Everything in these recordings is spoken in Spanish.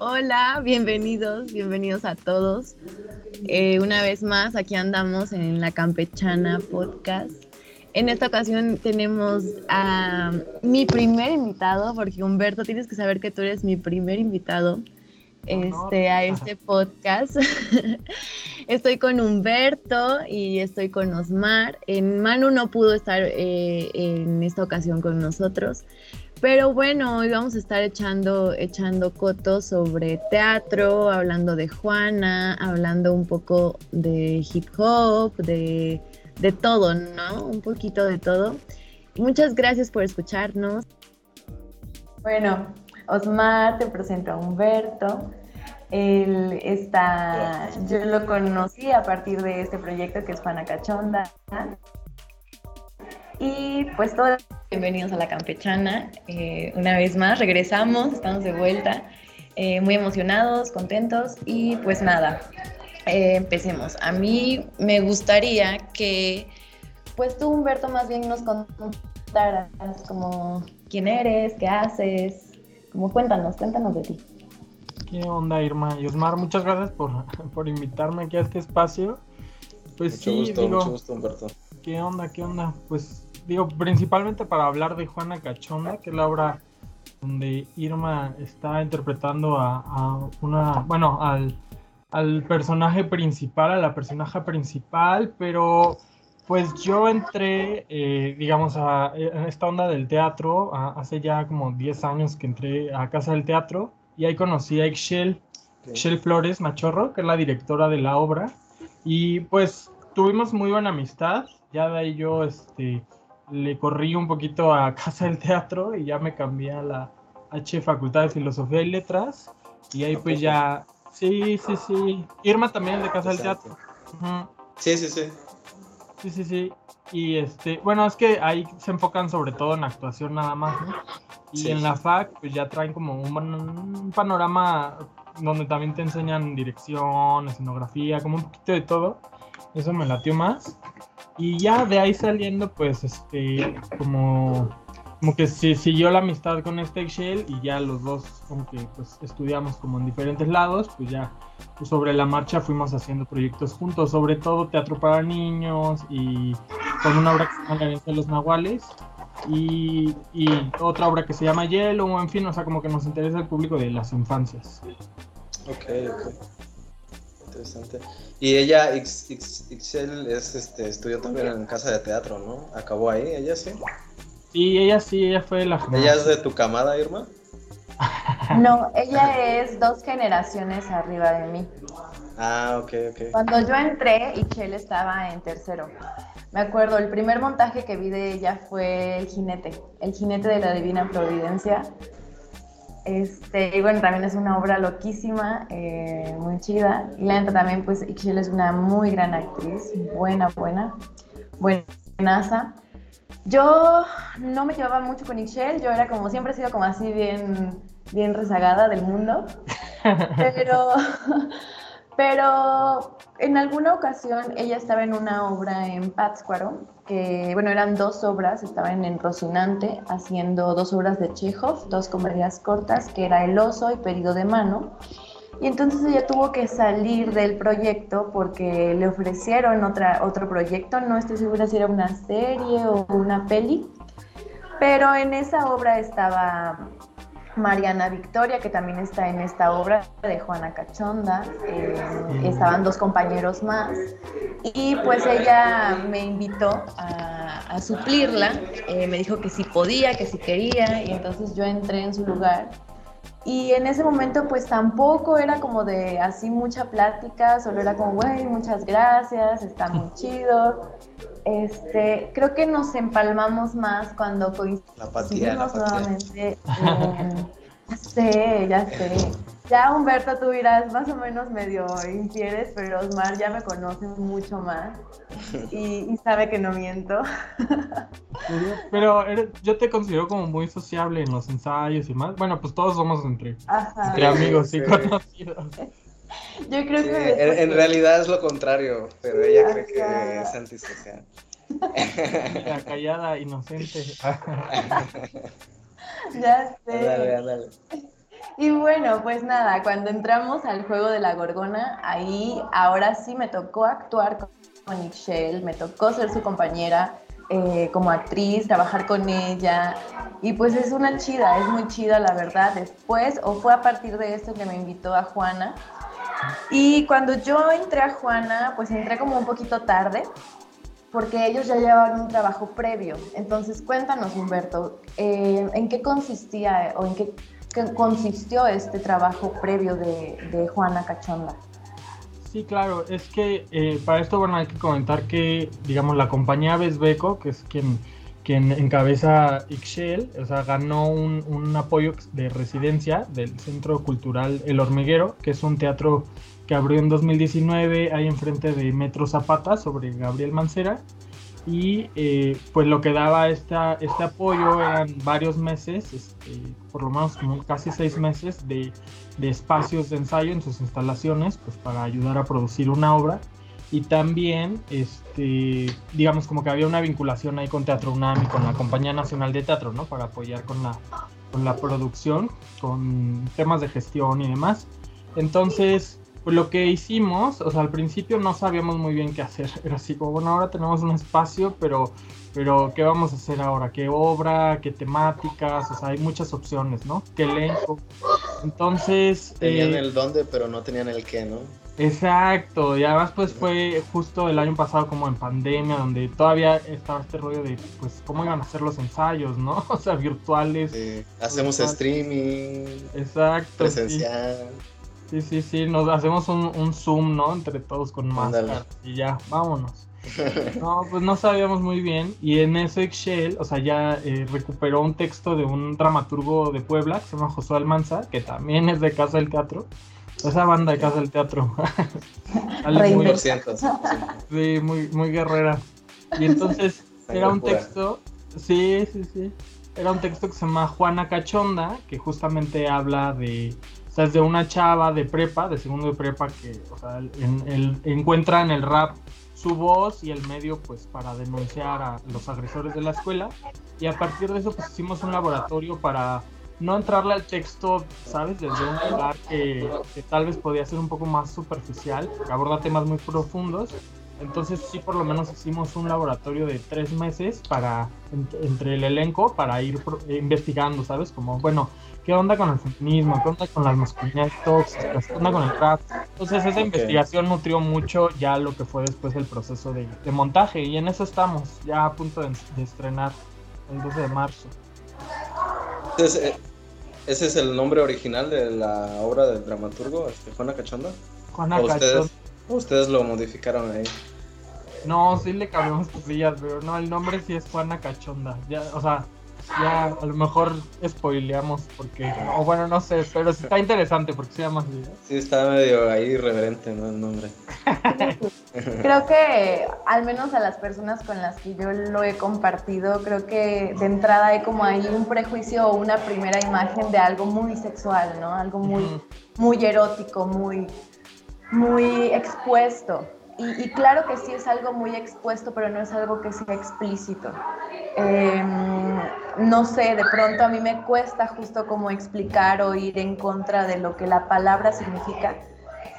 Hola, bienvenidos, bienvenidos a todos. Eh, una vez más, aquí andamos en la Campechana Podcast. En esta ocasión tenemos a mi primer invitado, porque Humberto, tienes que saber que tú eres mi primer invitado este, a este podcast. estoy con Humberto y estoy con Osmar. En Manu no pudo estar eh, en esta ocasión con nosotros, pero bueno, hoy vamos a estar echando, echando cotos sobre teatro, hablando de Juana, hablando un poco de hip hop, de, de todo, ¿no? Un poquito de todo. Muchas gracias por escucharnos. Bueno, Osmar, te presento a Humberto. Él está, yo lo conocí a partir de este proyecto que es Panacachonda. Y pues todos bienvenidos a la campechana. Eh, una vez más, regresamos, estamos de vuelta, eh, muy emocionados, contentos y pues nada, eh, empecemos. A mí me gustaría que pues tú, Humberto, más bien nos contaras como quién eres, qué haces, como cuéntanos, cuéntanos de ti. ¿Qué onda, Irma? Y Osmar, muchas gracias por, por invitarme aquí a este espacio. Pues mucho sí, gusto, digo, mucho gusto, Humberto. ¿Qué onda, qué onda? Pues digo, principalmente para hablar de Juana Cachonda, que es la obra donde Irma está interpretando a, una, bueno, al, al, personaje principal, a la personaje principal, pero pues yo entré, eh, digamos, a, esta onda del teatro, hace ya como 10 años que entré a Casa del Teatro, y ahí conocí a Excel, Excel Flores Machorro, que es la directora de la obra, y pues tuvimos muy buena amistad, ya de ahí yo este, le corrí un poquito a Casa del Teatro y ya me cambié a la H Facultad de Filosofía y Letras, y ahí pues ya, sí, sí, sí, Irma también de Casa del Teatro. Uh -huh. Sí, sí, sí. Sí, sí, sí. Y este, bueno, es que ahí se enfocan sobre todo en actuación nada más, ¿no? Y sí, en la FAC, pues ya traen como un, un, panorama donde también te enseñan dirección, escenografía, como un poquito de todo. Eso me latió más. Y ya de ahí saliendo, pues, este, como, como que se siguió la amistad con este Shell y ya los dos, como que, pues, estudiamos como en diferentes lados, pues ya sobre la marcha fuimos haciendo proyectos juntos, sobre todo teatro para niños y con una obra que se llama La de los Nahuales y, y, otra obra que se llama Hielo, en fin, o sea, como que nos interesa el público de las infancias. Ok, ok. Interesante. Y ella, Ixel, es, este, estudió también en casa de teatro, ¿no? ¿Acabó ahí? ¿Ella sí? Sí, ella sí, ella fue la... ¿Ella es de tu camada, Irma? No, ella es dos generaciones arriba de mí. Ah, ok, ok. Cuando yo entré, Ixel estaba en tercero. Me acuerdo, el primer montaje que vi de ella fue El jinete, El jinete de la Divina Providencia. Este, y bueno, también es una obra loquísima, eh, muy chida. Y la neta también, pues, Ixchel es una muy gran actriz, buena, buena, buenaza. Yo no me llevaba mucho con Ixchel, yo era como, siempre he sido como así bien, bien rezagada del mundo. Pero, pero en alguna ocasión ella estaba en una obra en Pátzcuaro, que bueno, eran dos obras, estaban en Rocinante haciendo dos obras de Chekhov, dos comedias cortas, que era El oso y Pedido de mano. Y entonces ella tuvo que salir del proyecto porque le ofrecieron otra, otro proyecto, no estoy segura si era una serie o una peli, pero en esa obra estaba Mariana Victoria, que también está en esta obra de Juana Cachonda. Eh, estaban dos compañeros más. Y pues ella me invitó a, suplirla. Eh, me dijo que si podía, que si quería. Y entonces yo entré en su lugar. Y en ese momento pues tampoco era como de así mucha plática, solo era como, güey, muchas gracias, está muy chido. Este, creo que nos empalmamos más cuando coincidimos nuevamente. En, ya sé, ya sé. Ya Humberto, tú dirás, más o menos medio infieres, pero Osmar ya me conoce mucho más y, y sabe que no miento. Pero eres, yo te considero como muy sociable en los ensayos y más. Bueno, pues todos somos entre, Ajá. entre amigos y Sí. conocidos. Yo creo Sí, que... en, en realidad es lo contrario, pero ella cree que es antisocial. Mira, callada, inocente. Ya sé. Ándale, ándale. Y bueno, pues nada, cuando entramos al juego de la Gorgona, ahí ahora sí me tocó actuar con Ixchel, me tocó ser su compañera eh, como actriz, trabajar con ella. Y pues es una chida, es muy chida la verdad. Después, o fue a partir de esto que me invitó a Juana. Y cuando yo entré a Juana, pues entré como un poquito tarde, porque ellos ya llevaban un trabajo previo. Entonces, cuéntanos, Humberto, eh, ¿en qué consistía o en qué, consistió este trabajo previo de, Juana Cachonda? Sí, claro, es que eh, para esto, bueno, hay que comentar que, digamos, la compañía Besbeco, que es quien, quien encabeza Ixchel, o sea, ganó un, un apoyo de residencia del Centro Cultural El Hormiguero, que es un teatro que abrió en 2019 ahí enfrente de Metro Zapata sobre Gabriel Mancera. Y eh, pues lo que daba esta, este apoyo eran varios meses, este, por lo menos como casi seis meses de, de, espacios de ensayo en sus instalaciones pues para ayudar a producir una obra y también este, digamos como que había una vinculación ahí con Teatro UNAM y con la Compañía Nacional de Teatro, ¿no? Para apoyar con la, con la producción, con temas de gestión y demás. Entonces, pues lo que hicimos, o sea, al principio no sabíamos muy bien qué hacer. Era así como, bueno, ahora tenemos un espacio, pero, pero ¿qué vamos a hacer ahora? ¿Qué obra? ¿Qué temáticas? O sea, hay muchas opciones, ¿no? ¿Qué elenco? Entonces... Tenían eh, el dónde, pero no tenían el qué, ¿no? Exacto, y además pues fue justo el año pasado como en pandemia, donde todavía estaba este rollo de pues cómo iban a hacer los ensayos, ¿no? O sea, virtuales. hacemos streaming. Exacto. Presencial. Sí, sí, sí, nos hacemos un, zoom, ¿no? Entre todos con máscara y ya, vámonos. No, pues no sabíamos muy bien. Y en ese Excel, o sea, ya eh, recuperó un texto de un dramaturgo de Puebla que se llama Josué Almanza, que también es de Casa del Teatro. Esa banda de Casa del Teatro. muy, sí, muy, muy guerrera. Y entonces era un texto, sí, sí, sí. Era un texto que se llama Juana Cachonda, que justamente habla de o sea, es de una chava de prepa, de segundo de prepa, que o sea, en, encuentra en el rap su voz y el medio pues para denunciar a los agresores de la escuela. Y a partir de eso pues hicimos un laboratorio para no entrarle al texto, ¿sabes? Desde un lugar que, que tal vez podía ser un poco más superficial, que aborda temas muy profundos. Entonces sí, por lo menos hicimos un laboratorio de tres meses para entre el elenco para ir investigando, ¿sabes? Como, bueno, qué onda con el feminismo, qué onda con las masculinidades tóxicas, qué onda con el rap. Entonces esa investigación nutrió mucho ya lo que fue después el proceso de, montaje y en eso estamos, ya a punto de, estrenar el 12 de marzo. Entonces, eh, ¿ese es el nombre original de la obra del dramaturgo, este, Juana Cachonda? Juana Cachonda. Ustedes, ustedes lo modificaron ahí. No, sí le cambiamos cosillas, pero no, el nombre sí es Juana Cachonda. Ya, o sea, ya a lo mejor spoileamos porque, o bueno, no sé, pero está interesante porque se llama así. Sí, está medio ahí irreverente, ¿no? El nombre. creo que al menos a las personas con las que yo lo he compartido, creo que de entrada hay como ahí un prejuicio o una primera imagen de algo muy sexual, ¿no? Algo muy, muy erótico, muy, muy expuesto. Y, claro que sí es algo muy expuesto, pero no es algo que sea explícito. Em, no sé, de pronto a mí me cuesta justo como explicar o ir en contra de lo que la palabra significa.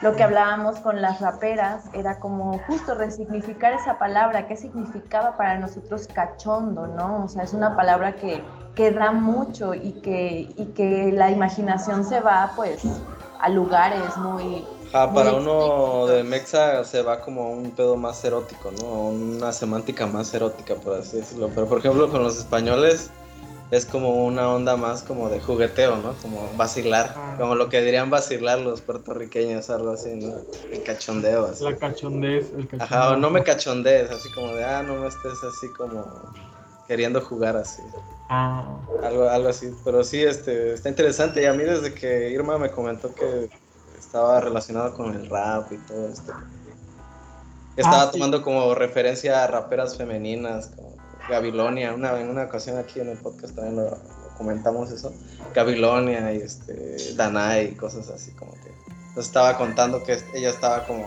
Lo que hablábamos con las raperas era como justo resignificar esa palabra, qué significaba para nosotros cachondo, ¿no? O sea, es una palabra que, que da mucho y que, y que la imaginación se va pues a lugares muy, Ah, para uno de Mexa se va como un pedo más erótico, ¿no? Una semántica más erótica, por así decirlo. Pero por ejemplo con los españoles es como una onda más como de jugueteo, ¿no? Como vacilar, ah. como lo que dirían vacilar los puertorriqueños, algo así, ¿no? El cachondeo, así. La cachondez, el cachondeo. Ajá, no me cachondees, así como de, ah, no me estés así como queriendo jugar así. Ah. Algo, algo así, pero sí, este, está interesante. Y a mí desde que Irma me comentó que estaba relacionado con el rap y todo esto. Estaba ah, tomando como referencia a raperas femeninas, como Gabilonia. Una, en una ocasión aquí en el podcast también lo, comentamos eso. Gabilonia y este, Danai y cosas así como que. Nos estaba contando que ella estaba como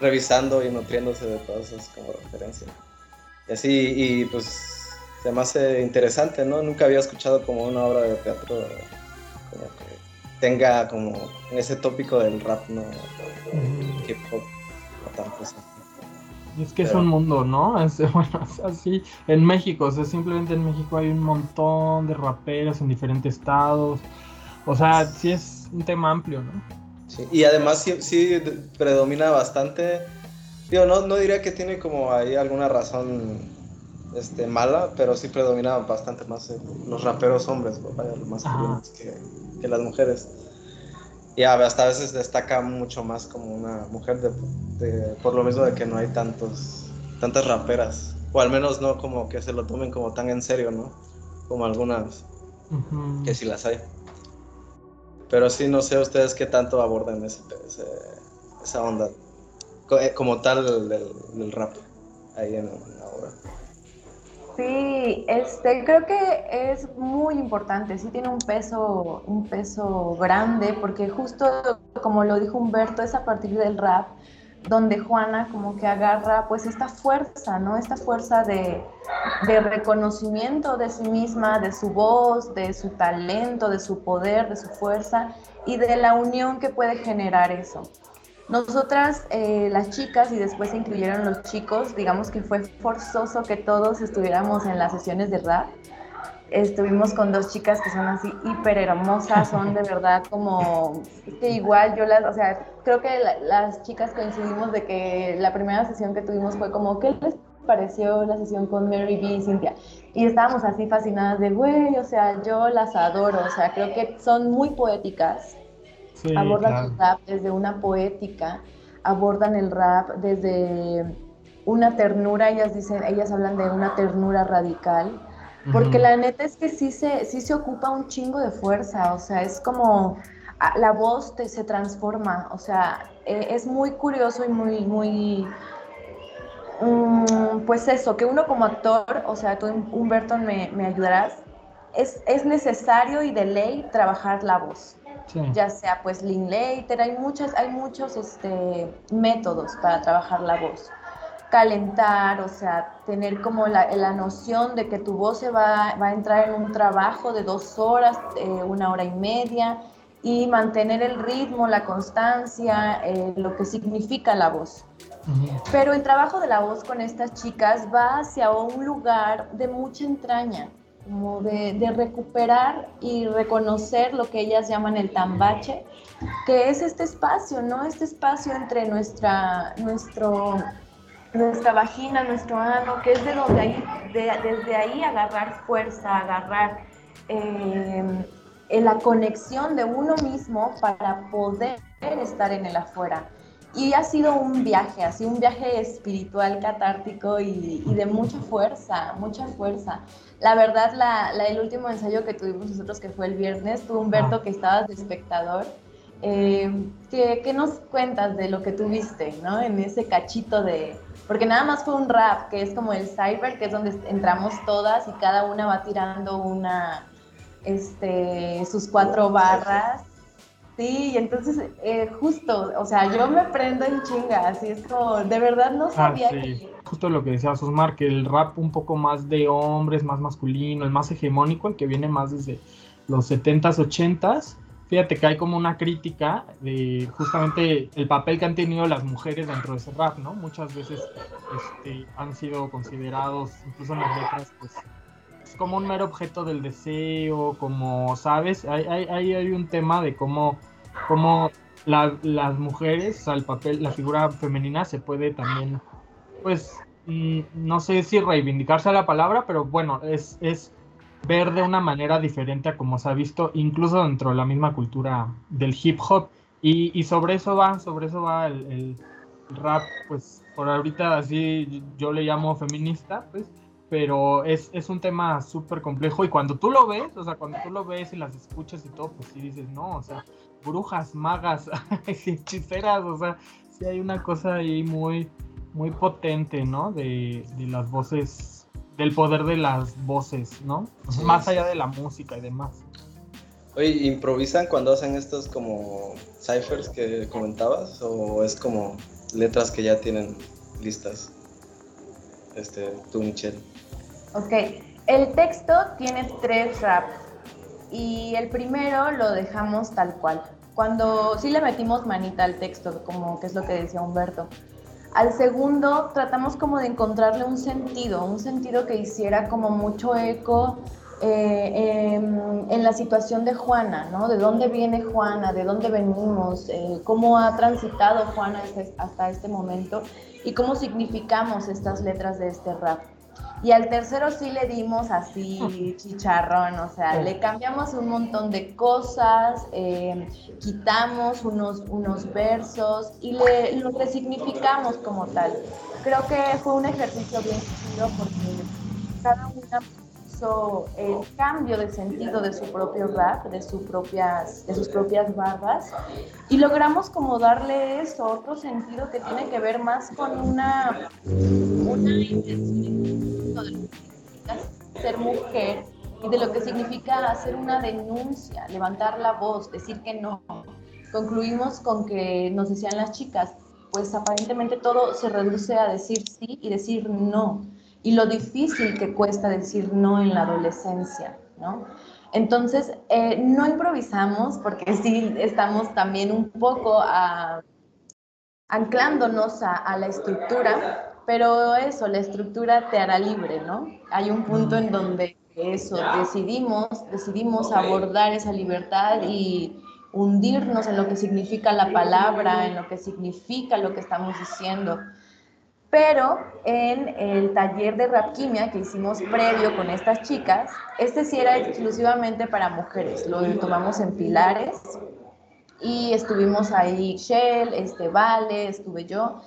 revisando y nutriéndose de todas esas como referencias. Y así, y pues se me hace interesante, ¿no? Nunca había escuchado como una obra de teatro como que tenga como ese tópico del rap, ¿no? Hip hop, Es que es un mundo, ¿no? Es, bueno, es así. En México, o sea, simplemente en México hay un montón de raperos en diferentes estados. O sea, sí es un tema amplio, ¿no? Sí, y además sí, sí predomina bastante. Digo, no, no diría que tiene como ahí alguna razón este, mala, pero sí predominaban bastante más los raperos hombres, vaya, más que, que, las mujeres. Y hasta a veces destaca mucho más como una mujer de, por lo mismo de que no hay tantos, tantas raperas, o al menos no como que se lo tomen como tan en serio, ¿no? Como algunas, que sí las hay. Pero sí, no sé ustedes qué tanto abordan ese, esa onda, eh, como tal del, rap ahí en la obra. Sí, este, creo que es muy importante, sí tiene un peso, un peso grande, porque justo como lo dijo Humberto, es a partir del rap donde Juana como que agarra pues esta fuerza, ¿no? Esta fuerza de, de, reconocimiento de sí misma, de su voz, de su talento, de su poder, de su fuerza y de la unión que puede generar eso. Nosotras, eh, las chicas, y después se incluyeron los chicos, digamos que fue forzoso que todos estuviéramos en las sesiones de rap. Estuvimos con dos chicas que son así hiper hermosas, son de verdad como, que igual yo las, o sea, creo que las chicas coincidimos de que la primera sesión que tuvimos fue como, ¿qué les pareció la sesión con Mary B y Cynthia? Y estábamos así fascinadas de, güey, o sea, yo las adoro, o sea, creo que son muy poéticas, abordan el rap desde una poética, abordan el rap desde una ternura, ellas dicen, ellas hablan de una ternura radical, porque la neta es que sí se, sí se ocupa un chingo de fuerza, o sea, es como la voz te, se transforma, o sea, e, es muy curioso y muy, muy, mm, pues eso, que uno como actor, o sea, tú Humberto me, me ayudarás, es, es necesario y de ley trabajar la voz ya sea pues Linklater, hay muchas, hay muchos este, métodos para trabajar la voz. Calentar, o sea, tener como la, la noción de que tu voz se va, va, a entrar en un trabajo de dos horas, eh, una hora y media, y mantener el ritmo, la constancia, eh, lo que significa la voz. Pero el trabajo de la voz con estas chicas va hacia un lugar de mucha entraña como de, recuperar y reconocer lo que ellas llaman el tambache, que es este espacio, ¿no? Este espacio entre nuestra, nuestro, nuestra vagina, nuestro ano, que es de donde ahí, desde ahí agarrar fuerza, agarrar eh, la conexión de uno mismo para poder estar en el afuera. Y ha sido un viaje, así un viaje espiritual, catártico y, de mucha fuerza, mucha fuerza. La verdad, la, el último ensayo que tuvimos nosotros, que fue el viernes, tú Humberto, que estabas de espectador, eh, ¿qué, nos cuentas de lo que tuviste, ¿no? En ese cachito de... Porque nada más fue un rap, que es como el cyber, que es donde entramos todas y cada una va tirando una, este, sus cuatro barras Sí, y entonces eh, justo, o sea, yo me prendo en chinga, así es como, de verdad no ah, sabía que... Justo lo que decía Susmar, que el rap un poco más de hombres, más masculino, el más hegemónico, el que viene más desde los 70s, 80s, fíjate que hay como una crítica de justamente el papel que han tenido las mujeres dentro de ese rap, ¿no? Muchas veces este, han sido considerados, incluso en las letras, pues como un mero objeto del deseo, como, ¿sabes? Hay, hay, hay un tema de cómo, cómo las mujeres, el papel, la figura femenina se puede también, pues, mm, no sé si reivindicarse a la palabra, pero bueno, es, es ver de una manera diferente a como se ha visto, incluso dentro de la misma cultura del hip hop. Y, y sobre eso va, sobre eso va el, el rap, pues por ahorita así yo le llamo feminista, pues, pero es, es un tema súper complejo y cuando tú lo ves, o sea, cuando tú lo ves y las escuchas y todo, pues sí dices, no, o sea, brujas, magas, hechiceras, o sea, sí hay una cosa ahí muy, muy potente, ¿no? De, de las voces, del poder de las voces, ¿no? Más allá de la música y demás. Oye, ¿improvisan cuando hacen estos como ciphers que comentabas? ¿O es como letras que ya tienen listas? Este, tú, Michelle. Ok, el texto tiene tres raps. Y el primero lo dejamos tal cual. Cuando sí le metimos manita al texto, como que es lo que decía Humberto. Al segundo tratamos como de encontrarle un sentido, un sentido que hiciera como mucho eco eh, en, la situación de Juana, ¿no? De dónde viene Juana, de dónde venimos, eh, cómo ha transitado Juana hasta este momento y cómo significamos estas letras de este rap. Y al tercero sí le dimos así chicharrón, o sea, le cambiamos un montón de cosas, eh, quitamos unos, unos versos y le, lo resignificamos como tal. Creo que fue un ejercicio bien chido porque cada una hizo el cambio de sentido de su propio rap, de, su propias, de sus propias barras, y logramos como darle eso, otro sentido que tiene que ver más con una, una de ser mujer y de lo que significa hacer una denuncia, levantar la voz, decir que no. Concluimos con que nos decían las chicas, pues aparentemente todo se reduce a decir sí y decir no y lo difícil que cuesta decir no en la adolescencia, ¿no? Entonces, eh, no improvisamos porque sí estamos también un poco anclándonos a, la estructura, pero eso, la estructura te hará libre, ¿no? Hay un punto en donde eso, decidimos, decidimos abordar esa libertad y hundirnos en lo que significa la palabra, en lo que significa lo que estamos diciendo. Pero en el taller de rapquimia que hicimos previo con estas chicas, este sí era exclusivamente para mujeres. Lo tomamos en Pilares y estuvimos ahí Shell, este Vale, estuve yo.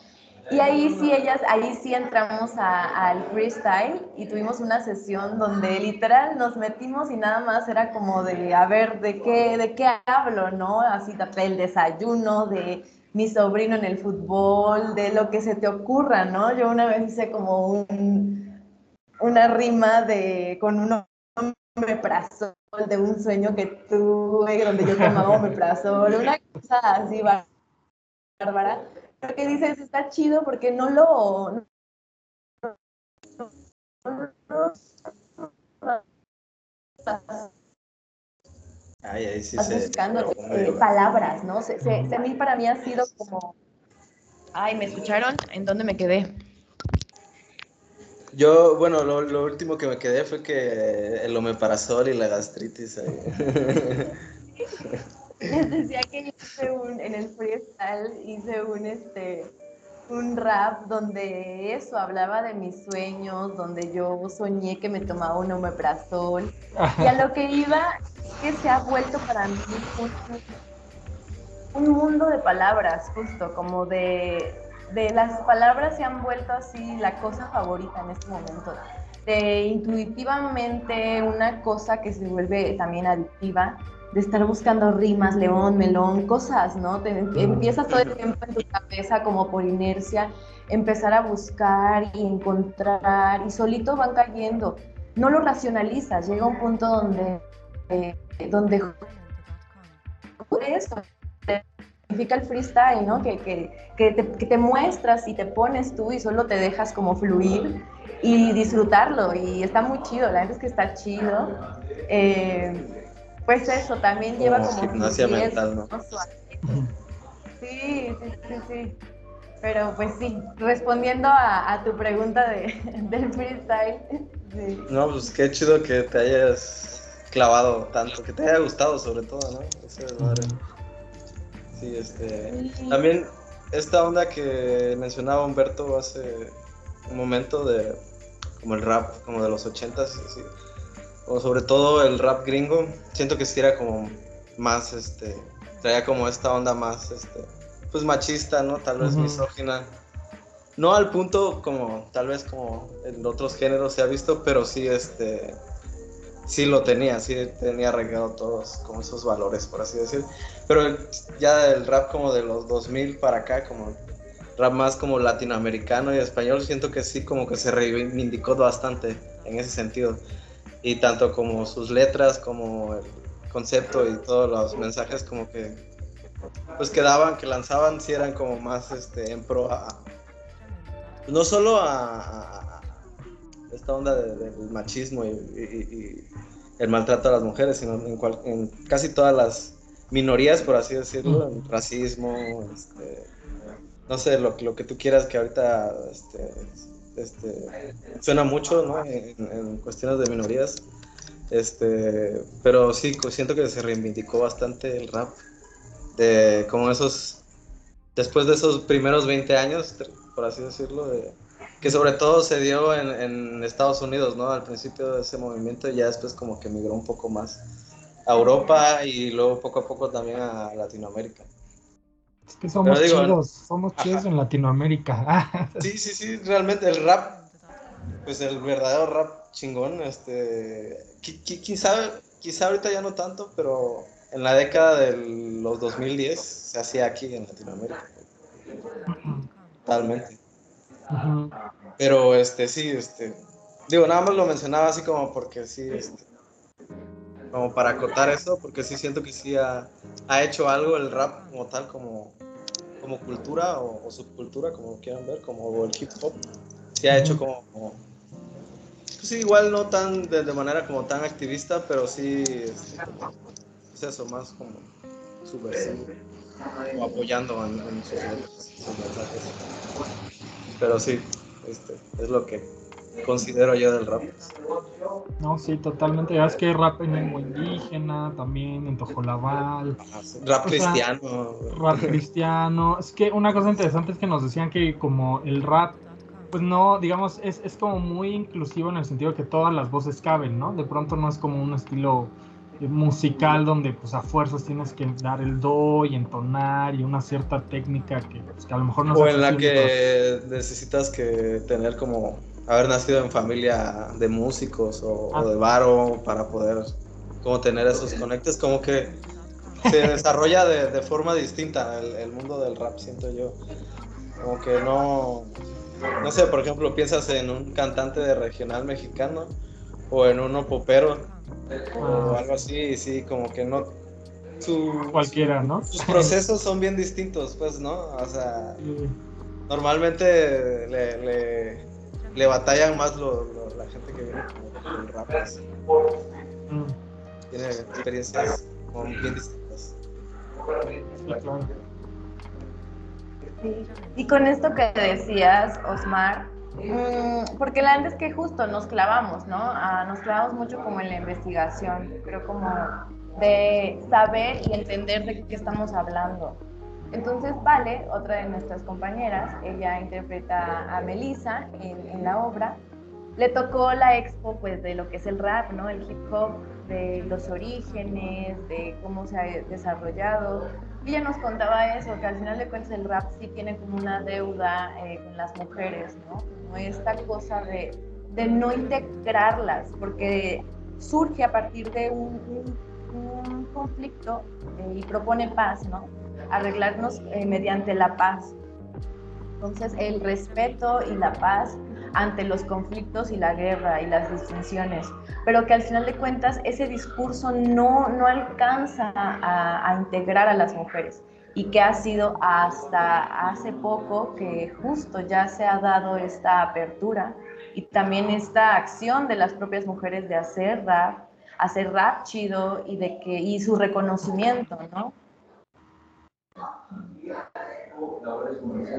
Y ahí sí, ellas, ahí sí entramos al freestyle y tuvimos una sesión donde literal nos metimos y nada más era como de, a ver, ¿de qué, de qué hablo, no? Así, el desayuno, de mi sobrino en el fútbol, de lo que se te ocurra, ¿no? Yo una vez hice como un, una rima de, con un omeprazol, de un sueño que tuve, donde yo tomaba omeprazol, una cosa así bárbara. Que dices, está chido porque no lo... Ay, ahí sí buscando eh, palabras, ¿no? Se, a mí para mí ha sido como... Ay, ¿me escucharon? ¿En dónde me quedé? Yo, bueno, lo, último que me quedé fue que el omeprazol y la gastritis ahí. Les decía que yo hice un, en el freestyle hice un, este, un rap donde eso, hablaba de mis sueños, donde yo soñé que me tomaba un omeprazol. Y a lo que iba que se ha vuelto para mí un, mundo de palabras, justo, como de, las palabras se han vuelto así la cosa favorita en este momento. De intuitivamente una cosa que se vuelve también adictiva, de estar buscando rimas, león, melón, cosas, ¿no? Te, empiezas todo el tiempo en tu cabeza como por inercia, empezar a buscar y encontrar y solito van cayendo. No lo racionalizas, llega un punto donde eh, donde eso significa el freestyle, ¿no? Que, que, te, muestras y te pones tú y solo te dejas como fluir y disfrutarlo. Y está muy chido, la verdad es que está chido. Eh, pues eso, también lleva como... Gimnasia mental, ¿no? Sí, sí, sí, sí. Pero pues sí, respondiendo a, tu pregunta de, del freestyle. No, pues qué chido que te hayas clavado tanto, que te haya gustado sobre todo, ¿no? Eso es madre. Sí, este. También esta onda que mencionaba Humberto hace momento de como el rap, como de los ochentas, o sobre todo el rap gringo, siento que sí era como más, este, traía como esta onda más, este, pues machista, ¿no? Tal vez misógina. No al punto como, tal vez como en otros géneros se ha visto, pero sí, este, sí lo tenía, sí tenía arreglado todos como esos valores, por así decir. Pero ya el rap como de los 2000 para acá, como rap más como latinoamericano y español, siento que sí como que se reivindicó bastante en ese sentido. Y tanto como sus letras, como el concepto y todos los mensajes como que pues quedaban, que lanzaban, sí eran como más este, en pro a, no solo a esta onda del machismo y, el maltrato a las mujeres, sino en, en casi todas las minorías, por así decirlo, el racismo, este, no sé, lo, lo, que tú quieras que ahorita este, este, suena mucho, ¿no? En, cuestiones de minorías. Este, pero sí, siento que se reivindicó bastante el rap. De como esos, después de esos primeros 20 años, por así decirlo, de, que sobre todo se dio en, en, Estados Unidos, ¿no? Al principio de ese movimiento y ya después como que migró un poco más a Europa y luego poco a poco también a Latinoamérica. Es que somos chidos, somos chidos en Latinoamérica. sí, sí, sí, realmente el rap, pues el verdadero rap chingón, este, quizá, quizá ahorita ya no tanto, pero en la década de los 2010 se hacía aquí en Latinoamérica. Totalmente. Pero este sí, este digo, nada más lo mencionaba así como porque sí, este, como para acotar eso, porque sí siento que sí ha, ha hecho algo el rap como tal, como, como cultura o, subcultura, como quieran ver, como el hip hop, sí ha hecho como, pues sí, igual no tan de, manera como tan activista, pero sí, este, es eso, más como subversivo, o apoyando en, sus, sus mensajes. Pero sí, este, es lo que considero yo del rap. No, sí, totalmente. Ya es que rap en lengua indígena, también en Tojolabal. Rap cristiano. Rap cristiano. Es que una cosa interesante es que nos decían que como el rap, pues no, digamos, es, es como muy inclusivo en el sentido que todas las voces caben, ¿no? De pronto no es como un estilo musical donde pues a fuerzas tienes que dar el do y entonar y una cierta técnica que, pues, que a lo mejor no o en la que necesitas que tener como haber nacido en familia de músicos o, ah. de varo para poder como tener esos conectes como que se desarrolla de, forma distinta el, el, mundo del rap siento yo como que no no sé por ejemplo piensas en un cantante de regional mexicano o en uno popero o ah. algo así, sí, como que no. Su, Cualquiera, ¿no? Sus procesos son bien distintos, pues, ¿no? O sea, normalmente le, le, batallan más lo, la gente que viene con rap. Mm. Tiene experiencias bien distintas. Y con esto que decías, Osmar, Mm, porque la verdad es que justo nos clavamos, ¿no? Ah, nos clavamos mucho como en la investigación, pero como de saber y entender de qué estamos hablando. Entonces, Vale, otra de nuestras compañeras, ella interpreta a Melissa en, en, la obra, le tocó la expo pues de lo que es el rap, ¿no? El hip hop, de los orígenes, de cómo se ha desarrollado, ella nos contaba eso, que al final de cuentas el rap sí tiene como una deuda eh, con las mujeres, ¿no? Como esta cosa de, de no integrarlas, porque surge a partir de un, un, conflicto eh, y propone paz, ¿no? Arreglarnos eh, mediante la paz. Entonces el respeto y la paz ante los conflictos y la guerra y las distinciones, pero que al final de cuentas ese discurso no, no alcanza a, integrar a las mujeres y que ha sido hasta hace poco que justo ya se ha dado esta apertura y también esta acción de las propias mujeres de hacer rap, hacer rap chido y de que y su reconocimiento, ¿no?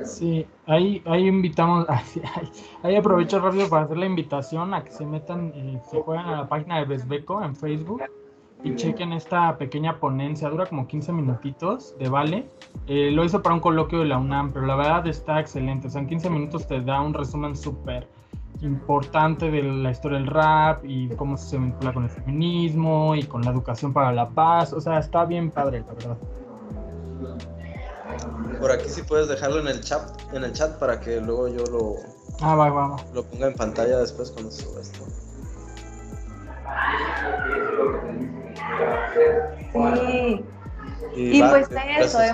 Sí, ahí, ahí invitamos, ahí, aprovecho rápido para hacer la invitación a que se metan, se jueguen a la página de Besbeco en Facebook y chequen esta pequeña ponencia, dura como 15 minutitos de Vale. Eh, lo hizo para un coloquio de la UNAM, pero la verdad está excelente, o sea, en 15 minutos te da un resumen súper importante de la historia del rap y cómo se vincula con el feminismo y con la educación para la paz, o sea, está bien padre, la verdad. Por aquí sí puedes dejarlo en el chat, en el chat para que luego yo lo, ah, va, va, lo ponga en pantalla después cuando suba esto. Sí. Y, pues eso, ¿eh?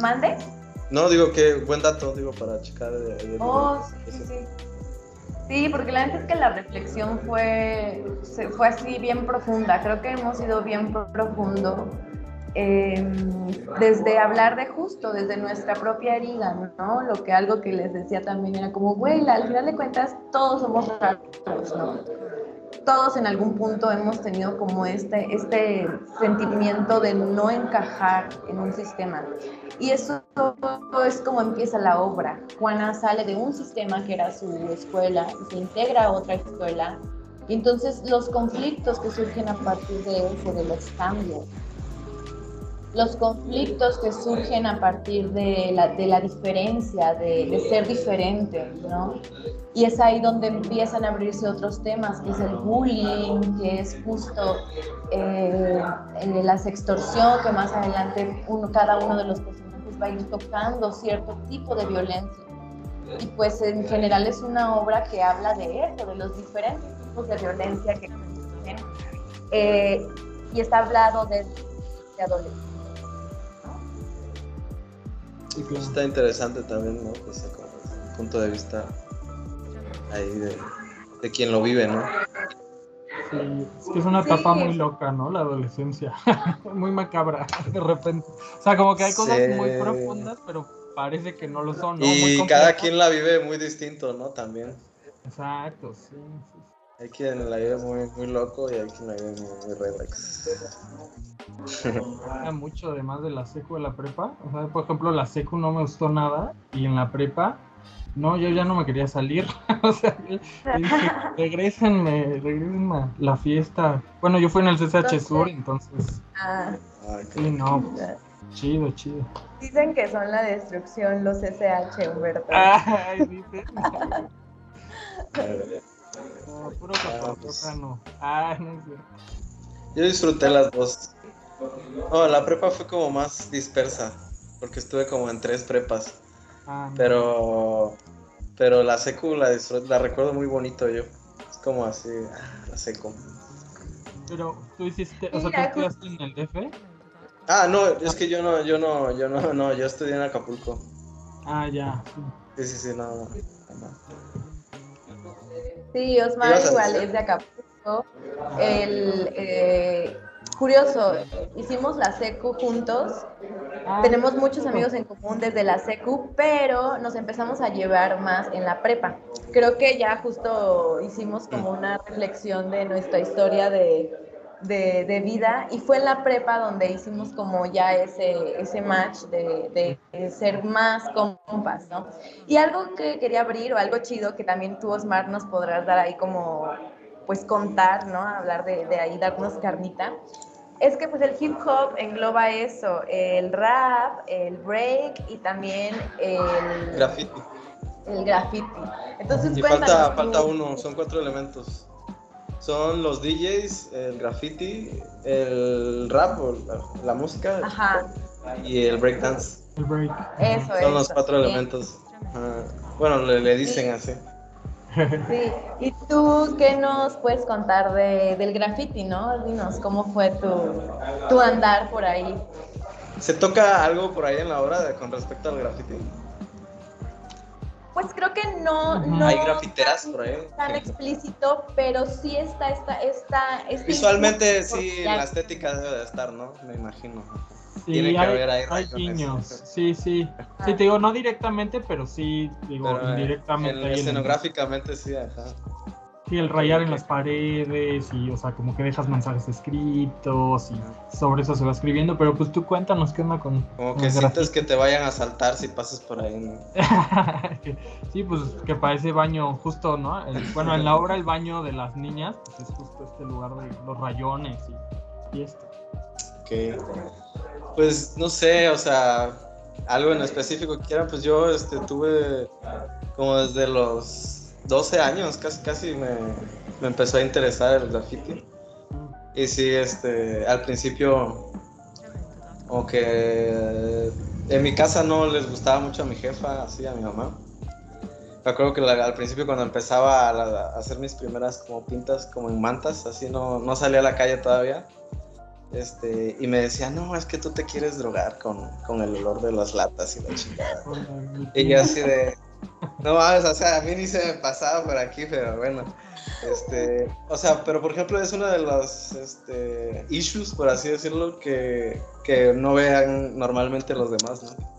¿Mande? No, digo que buen dato, digo, para checar. oh, sí, sí, sí. porque la verdad es que la reflexión fue, fue así bien profunda. Creo que hemos ido bien profundo Em, desde hablar de justo, desde nuestra propia herida, ¿no? Lo que algo que les decía también era como, güey, al final de cuentas todos somos raros, ¿no? todos en algún punto hemos tenido como este, este sentimiento de no encajar en un sistema. Y eso es como empieza la obra. Juana sale de un sistema que era su escuela y se integra a otra escuela. Y entonces los conflictos que surgen a partir de eso, de los cambios, los conflictos que surgen a partir de la, de la diferencia, de, ser diferente, ¿no? Y es ahí donde empiezan a abrirse otros temas, que es el bullying, que es justo eh, la sextorsión, que más adelante uno, cada uno de los personajes va a ir tocando cierto tipo de violencia. Y pues en general es una obra que habla de eso, de los diferentes tipos de violencia que existen. Eh, y está hablado de, de adolescentes Está interesante también, ¿no? Pues, punto de vista ahí de, quien lo vive, ¿no? Sí, es que es una etapa muy loca, ¿no? La adolescencia. muy macabra, de repente. O sea, como que hay cosas muy profundas, pero parece que no lo son, ¿no? Y cada quien la vive muy distinto, ¿no? También. Exacto, sí. Hay quien la vive muy, muy loco y hay quien la vive muy, muy relax mucho además de la secu de la prepa. O sea, por ejemplo, la secu no me gustó nada y en la prepa, no, yo ya no me quería salir. o sea, regresenme, regresenme a la fiesta. Bueno, yo fui en el CCH Sur, entonces. Ah. Sí, no, pues, chido, chido. Dicen que son la destrucción los CCH, Humberto. Ay, dicen. no, puro no. Ah, no es cierto. Yo disfruté las dos. No, la prepa fue como más dispersa, porque estuve como en tres prepas. Ah, pero pero la secu la, la recuerdo muy bonito yo. Es como así, ah, la secu. Pero tú hiciste, o sea, tú estudiaste en el DF? Ah, no, es que yo no, yo no, yo no, no, yo estudié en Acapulco. Ah, ya. Sí, sí, sí, no, no. Sí, Osmar igual es de Acapulco. El, eh, curioso, hicimos la SECU juntos, ah. tenemos muchos amigos en común desde la SECU, pero nos empezamos a llevar más en la prepa. Creo que ya justo hicimos como una reflexión de nuestra historia de, de, vida y fue en la prepa donde hicimos como ya ese, ese match de, de, ser más compas, ¿no? Y algo que quería abrir o algo chido que también tú, Osmar, nos podrás dar ahí como pues contar, ¿no? Hablar de, de ahí, darnos carnita. Es que pues el hip hop engloba eso, el rap, el break y también el graffiti. El graffiti. Entonces, y falta, falta uno, son cuatro elementos. Son los DJs, el graffiti, el rap, la, música y el breakdance. El break. Eso, son los cuatro elementos. bueno, le, dicen así. Sí, ¿y tú qué nos puedes contar de, del graffiti, no? Dinos, ¿cómo fue tu, tu andar por ahí? ¿Se toca algo por ahí en la obra con respecto al graffiti? Pues creo que no, no hay grafiteras por ahí. Tan explícito, pero sí está esta, esta, este Visualmente sí, la estética debe de estar, ¿no? Me imagino. Sí, hay, guiños. Sí, sí. Sí, te digo, no directamente, pero sí, digo, eh, indirectamente. escenográficamente, sí, ajá. Sí, el rayar en las paredes y, o sea, como que dejas mensajes escritos y sobre eso se va escribiendo, pero pues tú cuéntanos qué onda con... Como que sientes que te vayan a saltar si pasas por ahí, ¿no? sí, pues que parece baño justo, ¿no? bueno, en la obra el baño de las niñas, pues es justo este lugar de los rayones y, y esto. Ok. Pues no sé, o sea, algo en específico que quieran, pues yo este, tuve como desde los 12 años, casi, casi me, empezó a interesar el graffiti. Y sí, este, al principio, como que en mi casa no les gustaba mucho a mi jefa, así a mi mamá. Me acuerdo que al principio cuando empezaba a, hacer mis primeras como pintas como en mantas, así no, no salía a la calle todavía este, y me decía, no, es que tú te quieres drogar con, con el olor de las latas y la chingada. y yo así de, no mames, o sea, a mí ni se me pasaba por aquí, pero bueno. Este, o sea, pero por ejemplo es uno de los este, issues, por así decirlo, que, que no vean normalmente los demás, ¿no?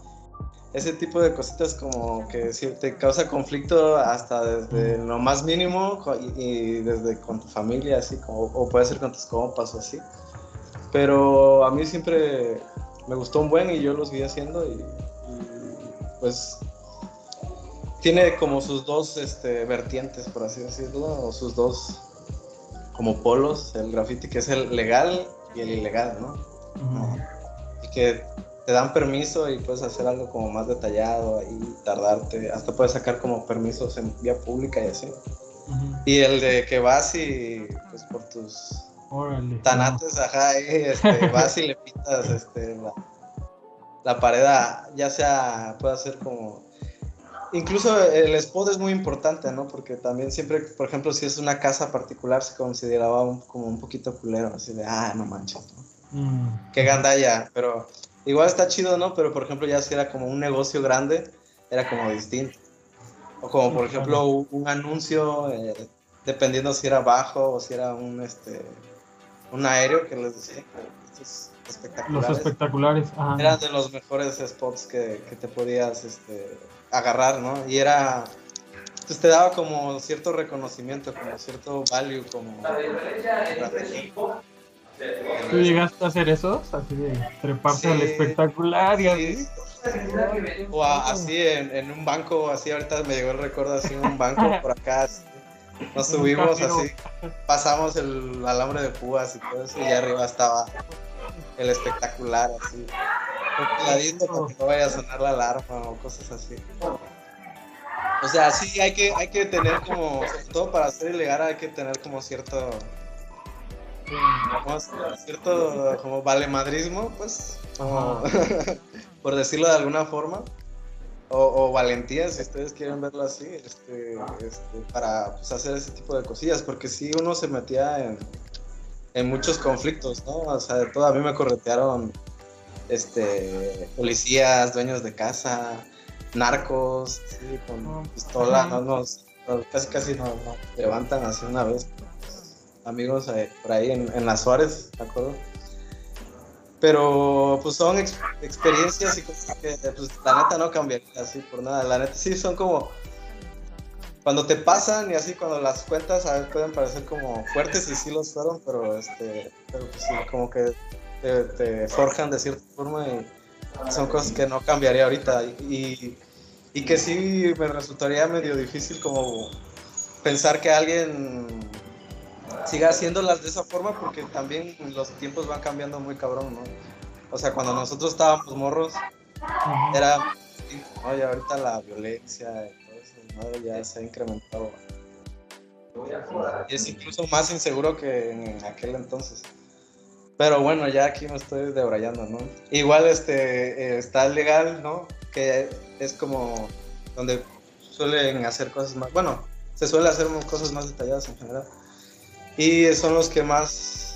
ese tipo de cositas como que si te causa conflicto hasta desde lo más mínimo y, desde con tu familia, así como, o puede ser con tus compas o así. Pero a mí siempre me gustó un buen y yo lo seguí haciendo y, pues tiene como sus dos este, vertientes, por así decirlo, o sus dos como polos, el graffiti que es el legal y el ilegal, ¿no? Y que te dan permiso y puedes hacer algo como más detallado y tardarte, hasta puedes sacar como permisos en vía pública y así. Y el de que vas y pues por tus tanates, ajá, este, vas y le pintas este, la, la pared, ya sea, puede ser como incluso el spot es muy importante, ¿no? Porque también siempre, por ejemplo, si es una casa particular, se consideraba como un poquito culero, así de, ah, no manches, ¿no? Mm. Qué gandalla, pero Igual está chido, ¿no? Pero por ejemplo, ya si era como un negocio grande, era como distinto. O como por ejemplo un anuncio, eh, dependiendo si era bajo o si era un este un aéreo que les decía estos espectaculares. Los espectaculares, ajá. Eran de los mejores spots que, que te podías este, agarrar, ¿no? Y era pues te daba como cierto reconocimiento, como cierto value, como ¿Tú llegaste a hacer eso? Así de treparse al espectacular y así. O así en, un banco, así ahorita me llegó el recuerdo así en un banco por acá. Nos subimos así, pasamos el alambre de púas y todo eso, y arriba estaba el espectacular, así. Cuidadito para que no vaya a sonar la alarma o cosas así. O sea, sí, hay que, hay que tener como, todo para hacer ilegal, hay que tener como cierto cierto como valemadrismo, pues, por decirlo de alguna forma, o, valentía, si ustedes quieren verlo así, este, este, para pues, hacer ese tipo de cosillas, porque si uno se metía en, en muchos conflictos, ¿no? O sea, de todo, a mí me corretearon este, policías, dueños de casa, narcos, con pistola, no, nos, casi casi nos levantan así una vez amigos eh, por ahí en, las Suárez, ¿de acuerdo? Pero pues son experiencias y cosas que pues, la neta no cambian así por nada. La neta sí son como cuando te pasan y así cuando las cuentas a pueden parecer como fuertes y sí los fueron, pero este, pero pues sí, como que te, forjan de cierta forma y son cosas que no cambiaría ahorita y, y que sí me resultaría medio difícil como pensar que alguien siga haciéndolas de esa forma porque también los tiempos van cambiando muy cabrón, ¿no? O sea, cuando nosotros estábamos morros, era... Oye, ahorita la violencia y todo eso, ya se ha incrementado. Y es incluso más inseguro que en aquel entonces. Pero bueno, ya aquí me estoy debrayando, ¿no? Igual este, eh, está legal, ¿no? Que es como donde suelen hacer cosas más, bueno, se suele hacer cosas más detalladas en general y son los que más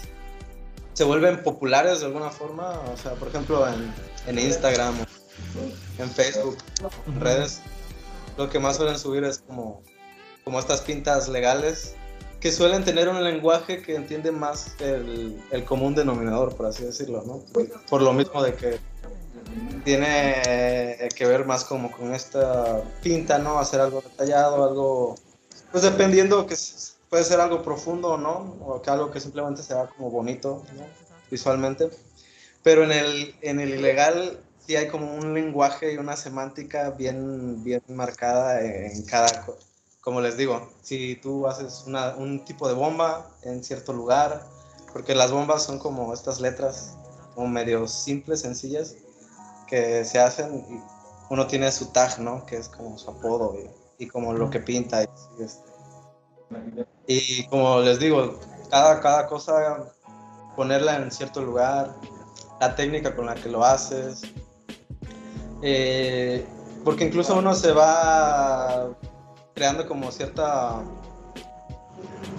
se vuelven populares de alguna forma, o sea, por ejemplo en, en Instagram, en Facebook, en redes, lo que más suelen subir es como, como estas pintas legales que suelen tener un lenguaje que entiende más el, el común denominador, por así decirlo, ¿no? Por lo mismo de que tiene que ver más como con esta pinta, ¿no? Hacer algo detallado, algo, pues dependiendo que puede ser algo profundo o no, o que algo que simplemente se vea como bonito visualmente. Pero en el, en el ilegal sí hay como un lenguaje y una semántica bien, bien marcada en cada, como les digo, si tú haces una, un tipo de bomba en cierto lugar, porque las bombas son como estas letras como medio simples, sencillas, que se hacen y uno tiene su tag, ¿no? Que es como su apodo y, como lo que pinta. Y, este, y como les digo, cada, cada cosa ponerla en cierto lugar, la técnica con la que lo haces, eh, porque incluso uno se va creando como cierta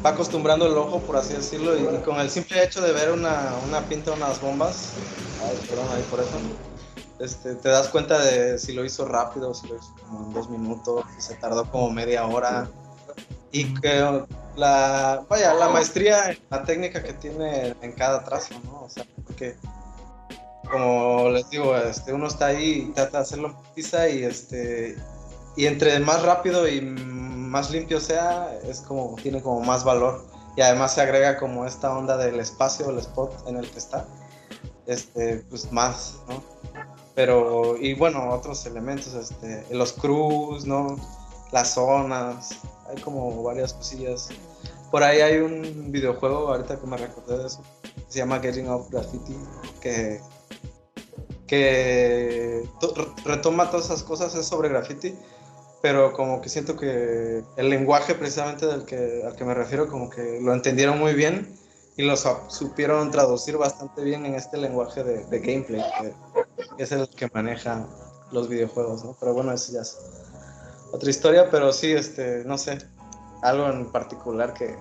va acostumbrando el ojo, por así decirlo, y, con el simple hecho de ver una, una pinta, unas bombas, perdón, ahí por eso, este, te das cuenta de si lo hizo rápido, si lo hizo como en dos minutos, si se tardó como media hora, y que la, vaya, la maestría, la técnica que tiene en cada trazo, ¿no? O sea, porque como les digo, este, uno está ahí y trata de hacerlo pizza y este y entre más rápido y más limpio sea, es como tiene como más valor y además se agrega como esta onda del espacio, el spot en el que está, este, pues más, ¿no? Pero, y bueno, otros elementos, este, los crews, ¿no? Las zonas, hay como varias cosillas. Por ahí hay un videojuego, ahorita que me recordé de eso, se llama Getting Off Graffiti, que, que retoma todas esas cosas, es sobre graffiti, pero como que siento que el lenguaje precisamente del que, al que me refiero, como que lo entendieron muy bien y lo supieron traducir bastante bien en este lenguaje de, gameplay, que, es el que maneja los videojuegos, ¿no? Pero bueno, eso ya es otra historia, pero sí, este, no sé, algo en particular que,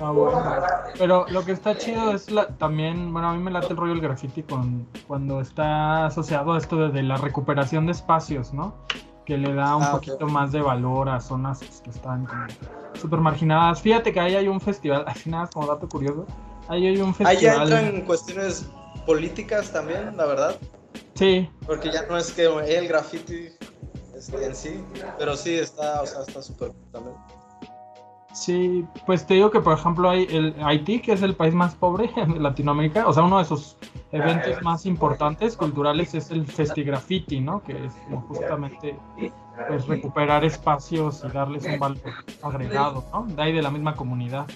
Ah, Pero lo que está chido es la, también, bueno, a mí me late el rollo del graffiti con, cuando está asociado a esto de, la recuperación de espacios, ¿no? Que le da un ah, poquito más de valor a zonas que están súper marginadas. Fíjate que ahí hay un festival, así nada, como dato curioso. Ahí hay un festival. Ahí ya entran cuestiones políticas también, la verdad. Sí. Porque ya no es que el graffiti este, en sí, pero sí está, o sea, está súper también. Sí, pues te digo que por ejemplo hay el Haití, que es el país más pobre en Latinoamérica, o sea, uno de sus eventos más importantes culturales es el Festigraffiti, ¿no? Que es justamente pues, recuperar espacios y darles un valor agregado, ¿no? De ahí de la misma comunidad.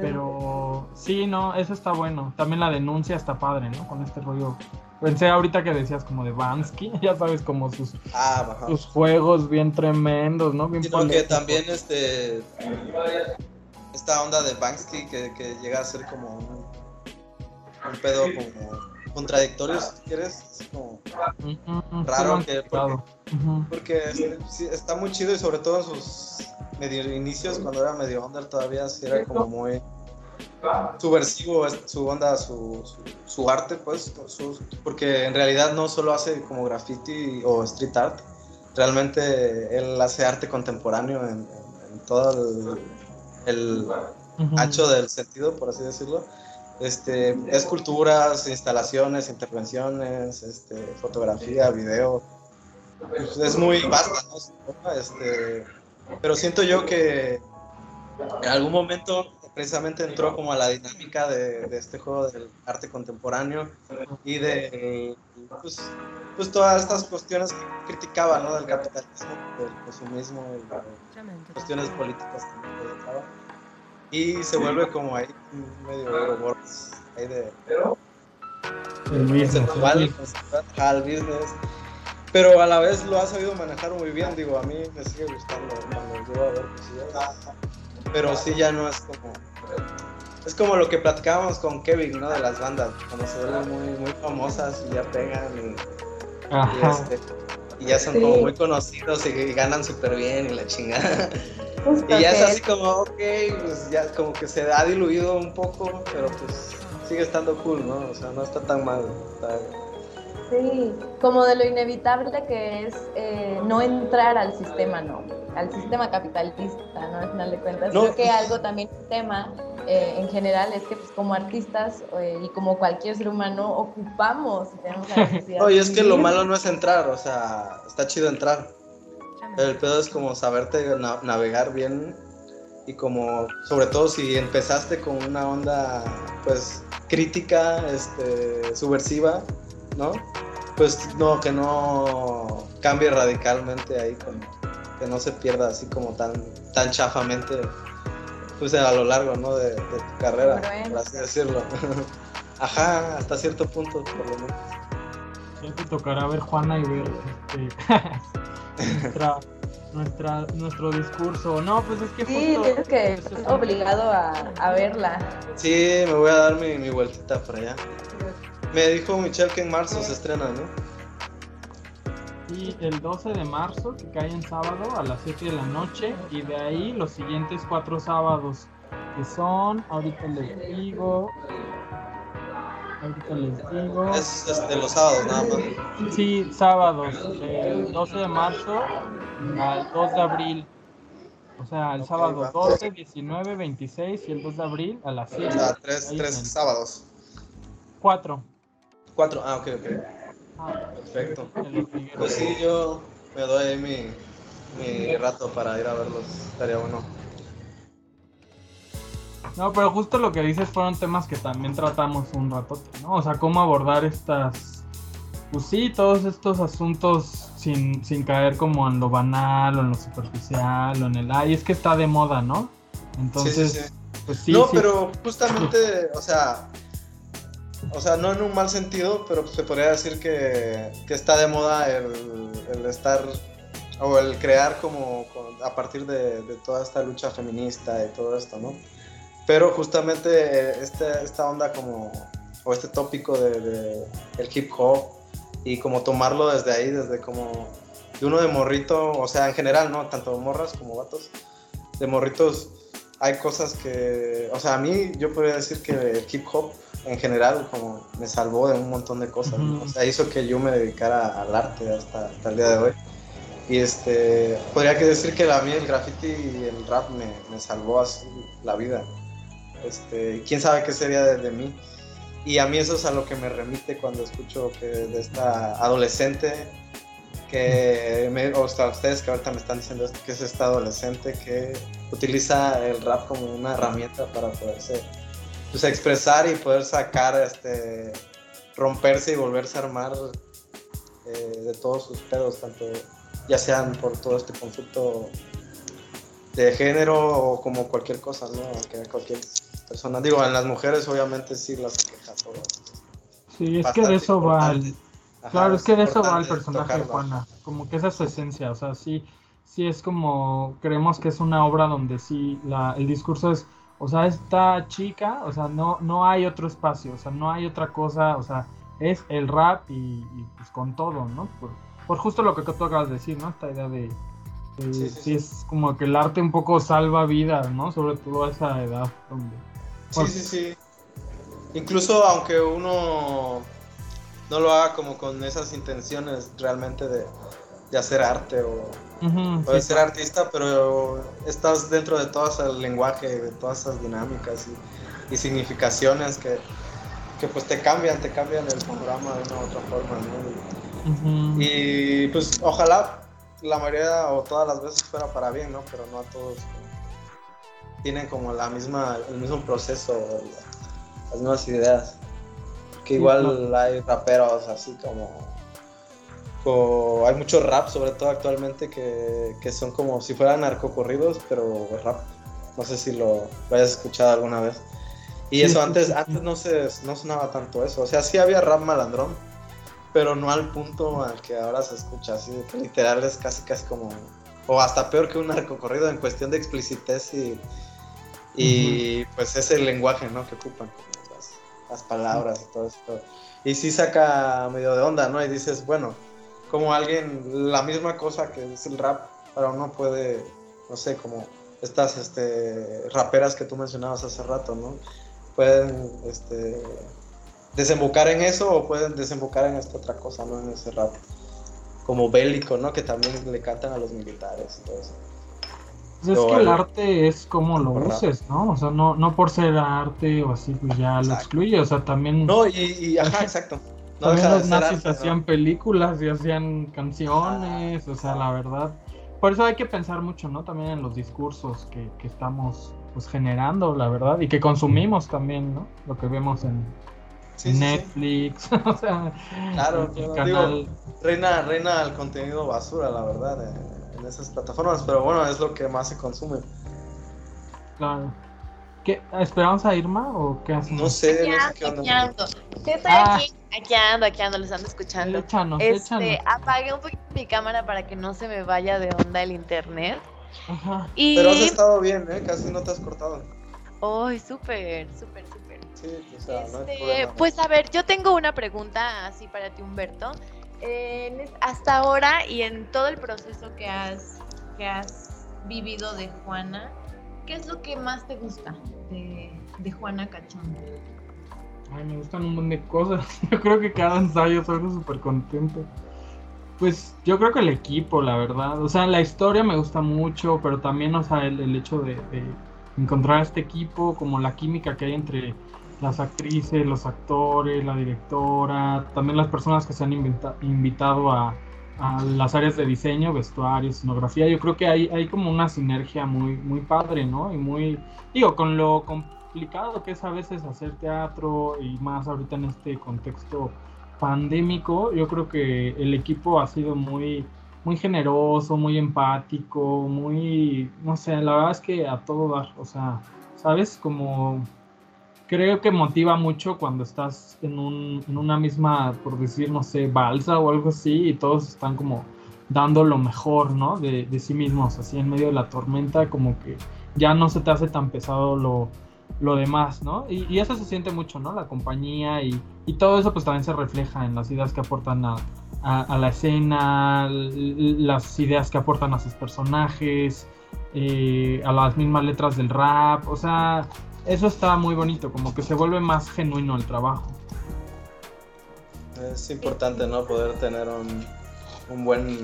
Pero sí, no, eso está bueno. También la denuncia está padre, ¿no? Con este rollo Pensé ahorita que decías como de Bansky, ya sabes, como sus, ah, sus juegos bien tremendos, ¿no? Bien Sino que también este esta onda de Banksy que, que llega a ser como un, un pedo como contradictorio, si quieres, es como raro que porque, está muy chido y sobre todo en sus medio inicios cuando era medio under todavía sí era como muy subversivo su onda, su, su, arte, pues, porque en realidad no solo hace como graffiti o street art, realmente él hace arte contemporáneo en, todo el, ancho del sentido, por así decirlo. Este, esculturas, instalaciones, intervenciones, este, fotografía, video. Pues, es muy vasta, ¿no? Este, pero siento yo que en algún momento precisamente entró como a la dinámica de, este juego del arte contemporáneo y de pues, pues todas estas cuestiones que criticaba, ¿no? Del capitalismo, del consumismo, y cuestiones políticas también Y se vuelve como ahí medio robots ahí de... El business. al business. Pero a la vez lo ha sabido manejar muy bien, digo, a mí me sigue gustando cuando yo a ver pero sí ya no es como es como lo que platicábamos con Kevin, ¿no? De las bandas, cuando se vuelven muy, muy famosas y ya pegan y, este, ya son como muy conocidos y, ganan súper bien y la chingada. y ya es así como, ok, pues ya como que se ha diluido un poco, pero pues sigue estando cool, ¿no? O sea, no está tan mal. Sí, como de lo inevitable que es eh, no entrar al sistema, ¿no? Al sistema capitalista, ¿no? Al final de cuentas. Creo que algo también un tema eh, en general es que pues, como artistas eh, y como cualquier ser humano ocupamos y tenemos la necesidad. Oye, es que lo malo no es entrar, o sea, está chido entrar. Pero el pedo es como saberte navegar bien y como, sobre todo si empezaste con una onda, pues, crítica, este, subversiva, ¿no? Pues no, que no cambie radicalmente ahí, que no se pierda así como tan, tan chafamente, pues a lo largo, ¿no? De, tu carrera, por así decirlo. Ajá, hasta cierto punto, por lo menos. Siempre tocará ver Juana y ver este, nuestra, nuestro discurso. No, pues es que sí, tienes que obligado a, a, verla. Sí, me voy a dar mi, mi vueltita por allá. Me dijo Michelle que en marzo se estrena, ¿no? Y el 12 de marzo, que cae en sábado a las 7 de la noche. Y de ahí los siguientes cuatro sábados, que son, ahorita les digo. Ahorita les digo. Es este, los sábados nada más. Sí, sábados. El 12 de marzo al 2 de abril. O sea, el sábado 12, 19, 26 y el 2 de abril a las 7. O sea, tres, tres sábados. cuatro. Cuatro, ah, ok, ok. Ah, Perfecto. Pues sí, yo me doy ahí mi, mi rato para ir a verlos. Estaría bueno. No, pero justo lo que dices fueron temas que también tratamos un rato, ¿no? O sea, cómo abordar estas, pues sí, todos estos asuntos sin, sin caer como en lo banal o en lo superficial o en el, ay, es que está de moda, ¿no? Entonces, pues sí. No, pero justamente, o sea, o sea, no en un mal sentido, pero se podría decir que, que está de moda el, estar o el crear como a partir de, toda esta lucha feminista y todo esto, ¿no? Pero justamente este, esta onda como, o este tópico de, de, el hip hop y como tomarlo desde ahí, desde como de uno de morrito, o sea, en general, ¿no? Tanto morras como vatos, de morritos hay cosas que, o sea, a mí yo podría decir que el hip hop en general como me salvó de un montón de cosas, o sea, hizo que yo me dedicara al arte hasta, hasta, el día de hoy. Y este, podría decir que a mí el graffiti y el rap me, me salvó así la vida. Este, quién sabe qué sería de, mí. Y a mí eso es a lo que me remite cuando escucho que de esta adolescente que, me, o sea, ustedes que ahorita me están diciendo esto, que es esta adolescente que utiliza el rap como una herramienta para poderse pues, expresar y poder sacar, este, romperse y volverse a armar eh, de todos sus pedos, tanto ya sean por todo este conflicto de género o como cualquier cosa, ¿no? Que cualquier persona. Digo, en las mujeres obviamente sí las queja todo. Sí, es que de eso va el... claro, es que de eso va el personaje de Juana. Como que esa es su esencia. O sea, sí, sí es como. Creemos que es una obra donde sí la, el discurso es. O sea, esta chica, o sea, no, no hay otro espacio, o sea, no hay otra cosa, o sea, es el rap y, pues con todo, ¿no? Por, por, justo lo que tú acabas de decir, ¿no? Esta idea de, sí, es como que el arte un poco salva vidas, ¿no? Sobre todo a esa edad donde... Sí, sí, sí. Incluso aunque uno no lo haga como con esas intenciones realmente de, hacer arte o, de ser artista, pero estás dentro de todo ese lenguaje, de todas esas dinámicas y, significaciones que, pues te cambian, te cambian el programa de una u otra forma, Y pues ojalá la mayoría o todas las veces fuera para bien, ¿no? Pero no a todos tienen como la misma, el mismo proceso, las mismas ideas. Que igual hay raperos así como, hay muchos rap, sobre todo actualmente, que, que son como si fueran narcocorridos, pero rap. No sé si lo, hayas escuchado alguna vez. Y eso antes, antes no se no sonaba tanto eso. O sea, sí había rap malandrón, pero no al punto al que ahora se escucha. Así que literal es casi casi como. O hasta peor que un narcocorrido en cuestión de explicitez y, y pues es el lenguaje, ¿no? Que ocupan, las, palabras y todo esto. Y sí saca medio de onda, ¿no? Y dices, bueno, como alguien, la misma cosa que es el rap, para uno puede, no sé, como estas este, raperas que tú mencionabas hace rato, ¿no? Pueden este, desembocar en eso o pueden desembocar en esta otra cosa, ¿no? En ese rap como bélico, ¿no? Que también le cantan a los militares y todo eso. Pues es que el arte es como lo uses, ¿no? O sea, no, no por ser arte o así, pues ya lo excluye, o sea, también... No, y, ajá, exacto. También los nazis hacían películas y hacían canciones, o sea, la verdad. Por eso hay que pensar mucho, ¿no? También en los discursos que, que estamos pues generando, la verdad, y que consumimos también, ¿no? Lo que vemos en, Netflix, o sea, claro, digo, reina, reina el contenido basura, la verdad. Eh en esas plataformas, pero bueno, es lo que más se consume. Claro. ¿Qué, ¿Esperamos a Irma o qué hacemos? No sé, no sé qué onda. Yo estoy ah. aquí, aquí ando, aquí ando, les ando escuchando. Échanos, este, Apagué un poquito mi cámara para que no se me vaya de onda el internet. Ajá. Y... Pero has estado bien, ¿eh? Casi no te has cortado. Ay, súper, súper, súper. Sí, o sea, no este, pues a ver, yo tengo una pregunta así para ti, Humberto hasta ahora y en todo el proceso que has, que has vivido de Juana, ¿qué es lo que más te gusta de, Juana Cachón? Ay, me gustan un montón de cosas. Yo creo que cada ensayo salgo súper contento. Pues yo creo que el equipo, la verdad. O sea, la historia me gusta mucho, pero también, o sea, el, hecho de, encontrar este equipo, como la química que hay entre las actrices, los actores, la directora, también las personas que se han invitado a, las áreas de diseño, vestuario, escenografía. Yo creo que hay, hay como una sinergia muy, muy padre, ¿no? Y muy, digo, con lo complicado que es a veces hacer teatro y más ahorita en este contexto pandémico, yo creo que el equipo ha sido muy, muy generoso, muy empático, muy, no sé, la verdad es que a todo dar, o sea, ¿sabes? Como creo que motiva mucho cuando estás en, un, en una misma, por decir, no sé, balsa o algo así, y todos están como dando lo mejor, ¿no? De, de sí mismos, así en medio de la tormenta, como que ya no se te hace tan pesado lo, lo demás, ¿no? Y, eso se siente mucho, ¿no? La compañía y, y, todo eso pues también se refleja en las ideas que aportan a, a, la escena, las ideas que aportan a sus personajes, eh, a las mismas letras del rap, o sea, eso está muy bonito, como que se vuelve más genuino el trabajo. Es importante, ¿no? Poder tener un, un buen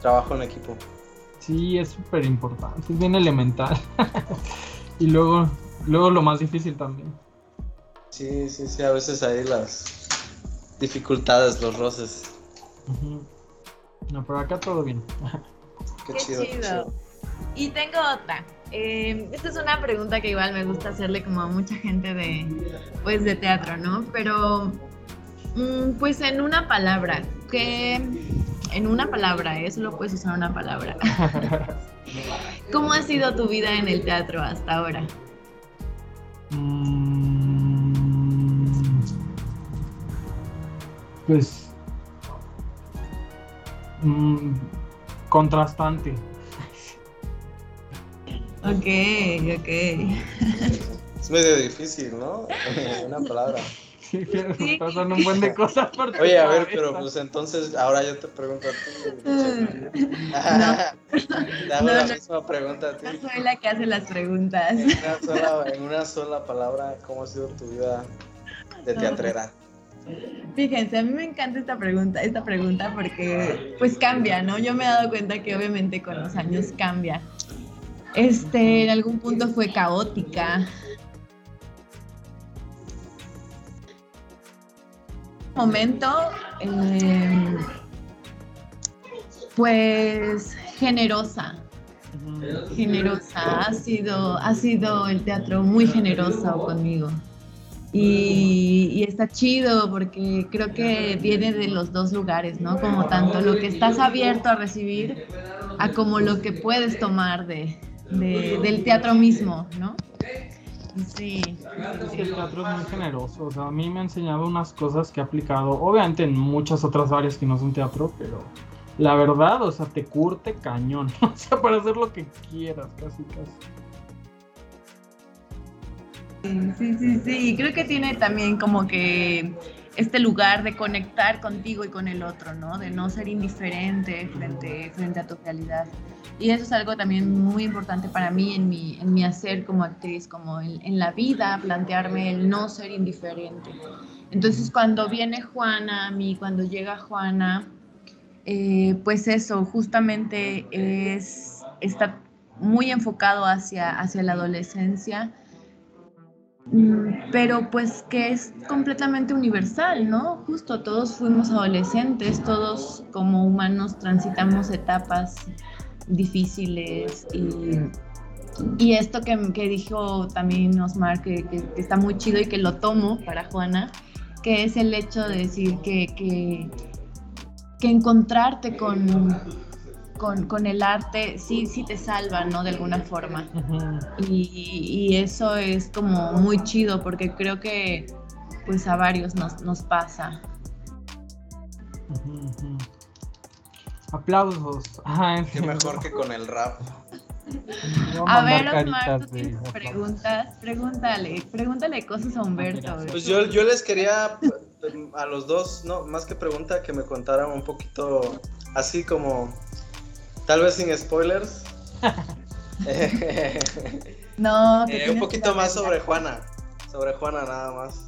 trabajo en equipo. Sí, es súper importante, es bien elemental. y luego, luego lo más difícil también. Sí, sí, sí, a veces hay las dificultades, los roces. No, pero acá todo bien. Qué, chido. Y tengo otra. Eh, esta es una pregunta que igual me gusta hacerle como a mucha gente de, pues, de teatro, ¿no? Pero, mm, pues en una palabra, que en una palabra, eso ¿eh? lo puedes usar una palabra. ¿Cómo ha sido tu vida en el teatro hasta ahora? Mm, pues mm, contrastante. Ok, ok. Es medio difícil, ¿no? Una palabra. Sí, sí. pasan un buen de cosas por Oye, a ver, pero pues entonces ahora yo te pregunto a ti. No. Te hago la misma pregunta a ti. No soy la que hace las preguntas. En una sola, en una sola palabra, ¿cómo ha sido tu vida de teatrera? Fíjense, a mí me encanta esta pregunta, esta pregunta porque pues cambia, ¿no? Yo me he dado cuenta que obviamente con los años cambia. Este, en algún punto fue caótica. Momento, em, pues generosa, generosa. Ha sido, ha sido el teatro muy generoso conmigo. Y, y, está chido porque creo que viene de los dos lugares, ¿no? Como tanto lo que estás abierto a recibir a como lo que puedes tomar de, del teatro mismo, ¿no? Sí. Es que el teatro es muy generoso. O sea, a mí me ha enseñado unas cosas que he aplicado, obviamente en muchas otras áreas que no son teatro, pero la verdad, o sea, te curte cañón. O sea, para hacer lo que quieras, casi, casi. Sí, sí, sí. Creo que tiene también como que este lugar de conectar contigo y con el otro, ¿no? De no ser indiferente frente, frente a tu realidad. Y eso es algo también muy importante para mí en mi, en mi hacer como actriz, como en, la vida, plantearme el no ser indiferente. Entonces cuando viene Juana a mí, cuando llega Juana, eh, pues eso, justamente es, está muy enfocado hacia, hacia la adolescencia Mm, pero pues que es completamente universal, ¿no? Justo todos fuimos adolescentes, todos como humanos transitamos etapas difíciles y, y esto que, que, dijo también Osmar, que, que, está muy chido y que lo tomo para Juana, que es el hecho de decir que, que, que encontrarte con, con, el arte sí, sí te salva, ¿no? De alguna forma. y, eso es como muy chido porque creo que pues a varios nos, pasa. Aplausos. Qué mejor que con el rap. A, ver, Osmar, tú tienes preguntas, pregúntale, pregúntale cosas a Humberto. Pues yo, yo les quería a los dos, no, más que pregunta, que me contaran un poquito así como Tal vez sin spoilers. no, eh, un poquito más sobre Juana. Sobre Juana nada más.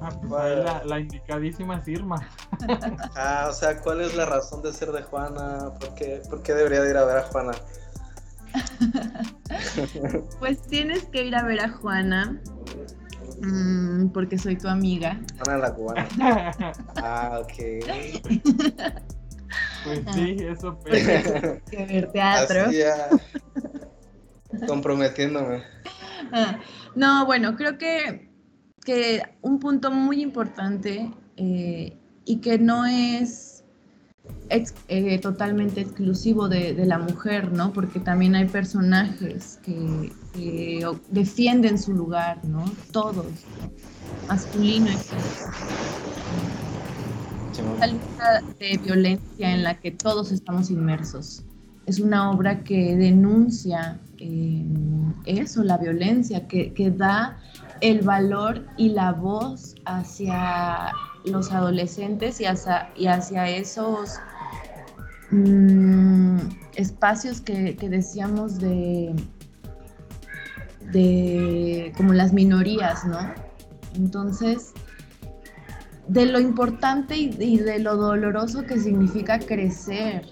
Ah, la, indicadísima es Irma. ah, o sea, ¿cuál es la razón de ser de Juana? ¿Por qué, ¿Por qué debería de ir a ver a Juana? pues tienes que ir a ver a Juana Mm, porque soy tu amiga. Juana la cubana. ah, ok. Pues sí, Ah. eso Que ver teatro. Así ya, comprometiéndome. Ah, no, bueno, creo que, que un punto muy importante eh, y que no es ex- eh, totalmente exclusivo de, de la mujer, ¿no? Porque también hay personajes que, defienden su lugar, ¿no? Todos, ¿no? masculino y femenino. Una lucha de violencia en la que todos estamos inmersos. Es una obra que denuncia eh, eso, la violencia, que, que da el valor y la voz hacia los adolescentes y hacia, y hacia esos mm, espacios que, decíamos de, de como las minorías, ¿no? Entonces, de lo importante y, y de lo doloroso que significa crecer.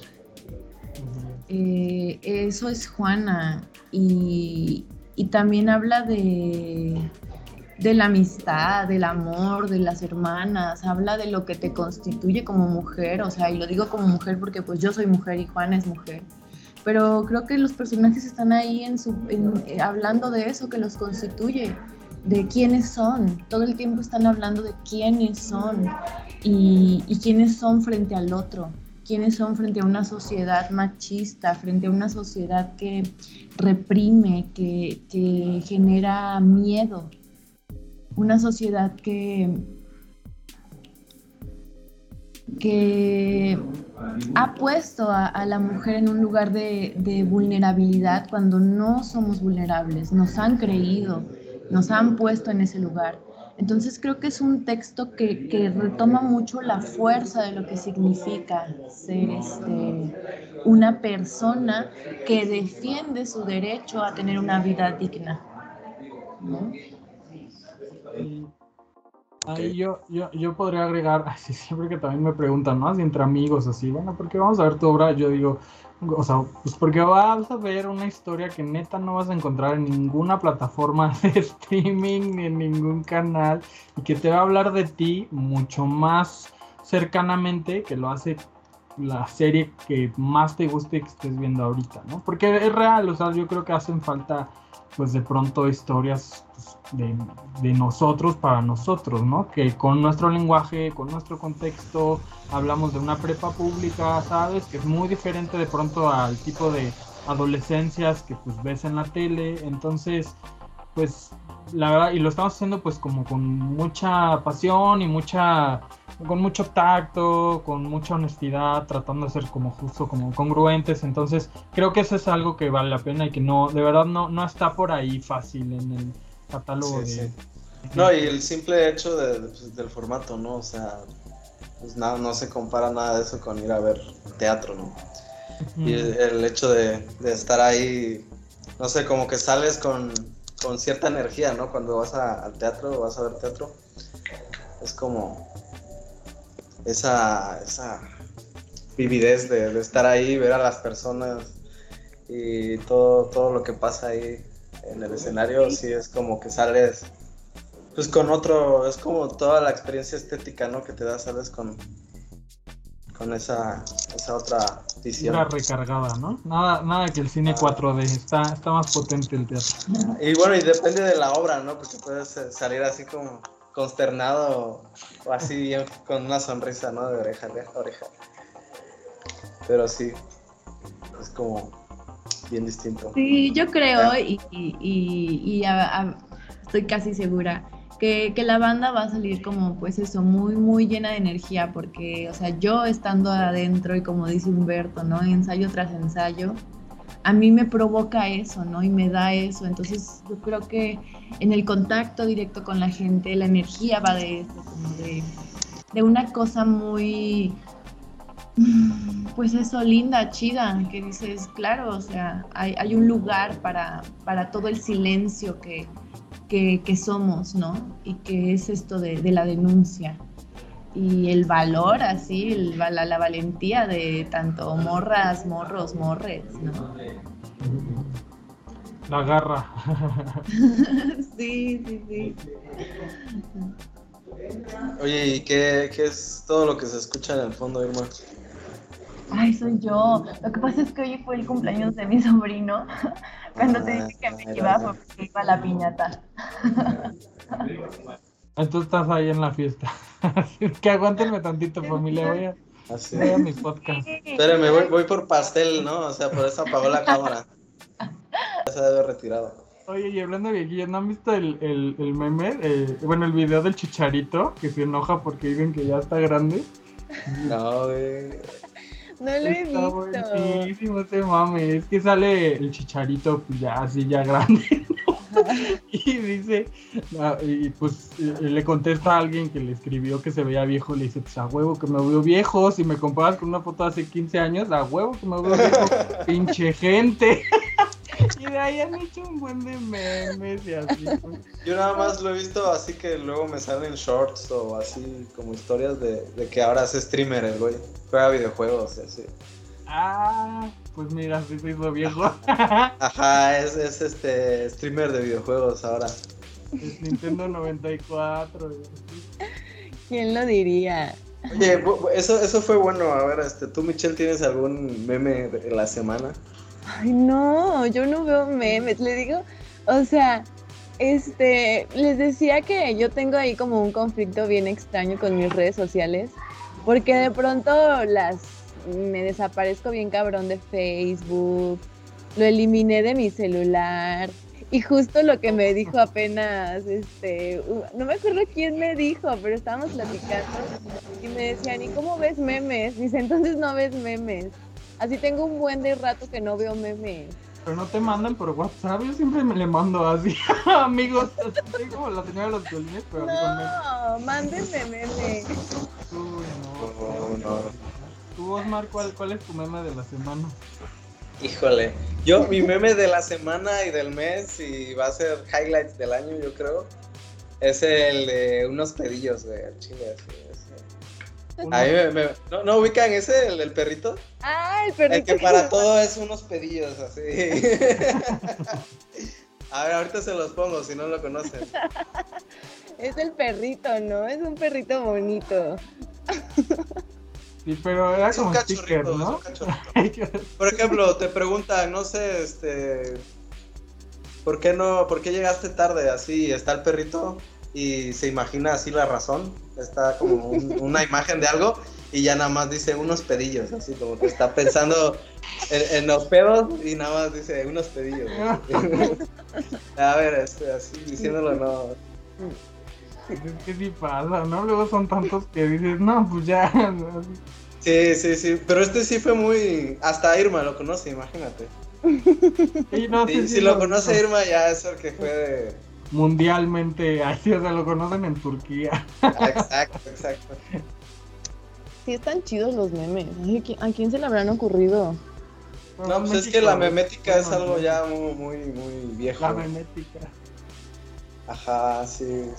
Eh, eso es Juana. Y, y también habla de, de la amistad, del amor, de las hermanas, habla de lo que te constituye como mujer, o sea, y lo digo como mujer porque pues yo soy mujer y Juana es mujer. Pero creo que los personajes están ahí en su, eh, hablando de eso que los constituye, de quiénes son. Todo el tiempo están hablando de quiénes son y, y quiénes son frente al otro, quiénes son frente a una sociedad machista, frente a una sociedad que reprime, que, que genera miedo, una sociedad que, que ha puesto a, la mujer en un lugar de, vulnerabilidad cuando no somos vulnerables, nos han creído, nos han puesto en ese lugar. Entonces creo que es un texto que, que retoma mucho la fuerza de lo que significa ser este, una persona que defiende su derecho a tener una vida digna. Y Ahí yo, yo, yo podría agregar, así siempre que también me preguntan, ¿no? Así entre amigos, así, bueno, ¿por qué vamos a ver tu obra? Yo digo, o sea, pues porque vas a ver una historia que neta no vas a encontrar en ninguna plataforma de streaming ni en ningún canal y que te va a hablar de ti mucho más cercanamente que lo hace la serie que más te guste que estés viendo ahorita, ¿no? Porque es real, o sea, yo creo que hacen falta pues de pronto historias pues, de, de, nosotros para nosotros, ¿no? Que con nuestro lenguaje, con nuestro contexto, hablamos de una prepa pública, ¿sabes? Que es muy diferente de pronto al tipo de adolescencias que pues ves en la tele, entonces pues la verdad, y lo estamos haciendo pues como con mucha pasión y mucha, con mucho tacto, con mucha honestidad, tratando de ser como justo, como congruentes, entonces creo que eso es algo que vale la pena y que no, de verdad no, no está por ahí fácil en el catálogo Sí, de... sí. No, y el simple hecho de- pues, del formato, ¿no? O sea, pues nada, no se compara nada de eso con ir a ver teatro, ¿no? Y el, el hecho de, de estar ahí, no sé, como que sales con, con cierta energía, ¿no? Cuando vas a- al teatro vas a ver teatro, es como esa, esa vividez de, de estar ahí, ver a las personas y todo, todo lo que pasa ahí en el escenario, sí es como que sales pues con otro, es como toda la experiencia estética, ¿no? Que te da, sales con, con esa, esa otra visión. Era recargada, ¿no? Nada, nada que el cine 4D, está, está más potente el teatro. Y bueno, y depende de la obra, ¿no? Porque puedes eh, salir así como consternado o así bien con una sonrisa, ¿no? De oreja a oreja. Pero sí, es como bien distinto. Sí, yo creo y, y- y- y a- a- estoy casi segura que, que la banda va a salir como pues eso, muy, muy llena de energía, porque, o sea, yo estando adentro y como dice Humberto, ¿no? Ensayo tras ensayo, a mí me provoca eso, ¿no? Y me da eso. Entonces yo creo que en el contacto directo con la gente, la energía va de eso, como de, de una cosa muy, mm, pues eso, linda, chida, que dices, claro, o sea, hay, hay un lugar para, para todo el silencio que, que, que somos, ¿no? Y que es esto de, de la denuncia. Y el valor, así, el- la, la valentía de tanto morras, morros, morres, ¿no? La garra. sí, sí, sí. Oye, ¿y qué, qué, es todo lo que se escucha en el fondo, Irma? Ay, soy yo. Lo que pasa es que hoy fue el cumpleaños de mi sobrino. Cuando te dije que me iba, fue porque iba a la piñata. Tú estás ahí en la fiesta. que aguántenme tantito, familia. Voy a, Así. voy a mi podcast. Espérenme, voy, voy por pastel, ¿no? O sea, por eso apagó la cámara. Ya se debe retirado. Oye, y hablando de viejillos, ¿no han visto el, el, el meme? Eh, bueno, el video del chicharito que se enoja porque dicen que ya está grande. No, güey. No lo he visto. buenísimo ese mame. Es que sale el chicharito pues, ya así, ya grande. y dice, y pues le contesta a alguien que le escribió que se veía viejo, le dice, pues a huevo que me veo viejo, si me comparas con una foto de hace 15 años, a huevo que me veo viejo, pinche gente. De ahí han hecho un buen de memes y así. Pues. Yo nada más lo he visto así que luego me salen shorts o así como historias de, de que ahora es streamer el güey, juega videojuegos y así. Ah, pues mira, sí se hizo viejo. Ajá, es, es este streamer de videojuegos ahora. Es Nintendo 94. ¿Quién lo diría? Oye, eso, eso fue bueno. A ver, este, ¿tú, Michelle, tienes algún meme de la semana? Ay, no, yo no veo memes. Le digo, o sea, este, les decía que yo tengo ahí como un conflicto bien extraño con mis redes sociales, porque de pronto las me desaparezco bien cabrón de Facebook, lo eliminé de mi celular. Y justo lo que me dijo apenas, este, no me acuerdo quién me dijo, pero estábamos platicando y me decían, ¿y cómo ves memes? Dice, entonces no ves memes. Así tengo un buen de rato que no veo memes. Pero no te mandan por WhatsApp, yo siempre me le mando así, amigos, soy como la señora de los violines, pero No, mándenme memes. Uy, no, no, no. Tú, Osmar, ¿cuál, ¿cuál es tu meme de la semana? Híjole, yo mi meme de la semana y del mes y va a ser highlights del año, yo creo, es el de unos pedillos de chile. A mí me, ¿no, ¿no, ubican ese, el, perrito? Ah, el perrito. El que para todo es unos pedillos, así. a ver, ahorita se los pongo, si no lo conocen. Es el perrito, ¿no? Es un perrito bonito. Sí, pero era como un sticker, ¿no? Por ejemplo, te pregunta, no sé, este, ¿por qué no, por qué llegaste tarde? Así está el perrito y se imagina así la razón, está como una imagen de algo y ya nada más dice unos pedillos, así como que está pensando en, los pedos y nada más dice unos pedillos. A ver, este, así diciéndolo no. Es que sí pasa, ¿no? Luego son tantos que dices, no, pues ya. Sí, sí, sí. Pero este sí fue muy. Hasta Irma lo conoce, imagínate. si, lo, conoce Irma, ya es el que fue de... Mundialmente, así, o sea, lo conocen en Turquía. Ah, exacto, exacto. Sí, están chidos los memes. ¿A quién se le habrán ocurrido? No, pues es que la memética es algo ya muy, muy, muy viejo. La memética. Ajá, sí.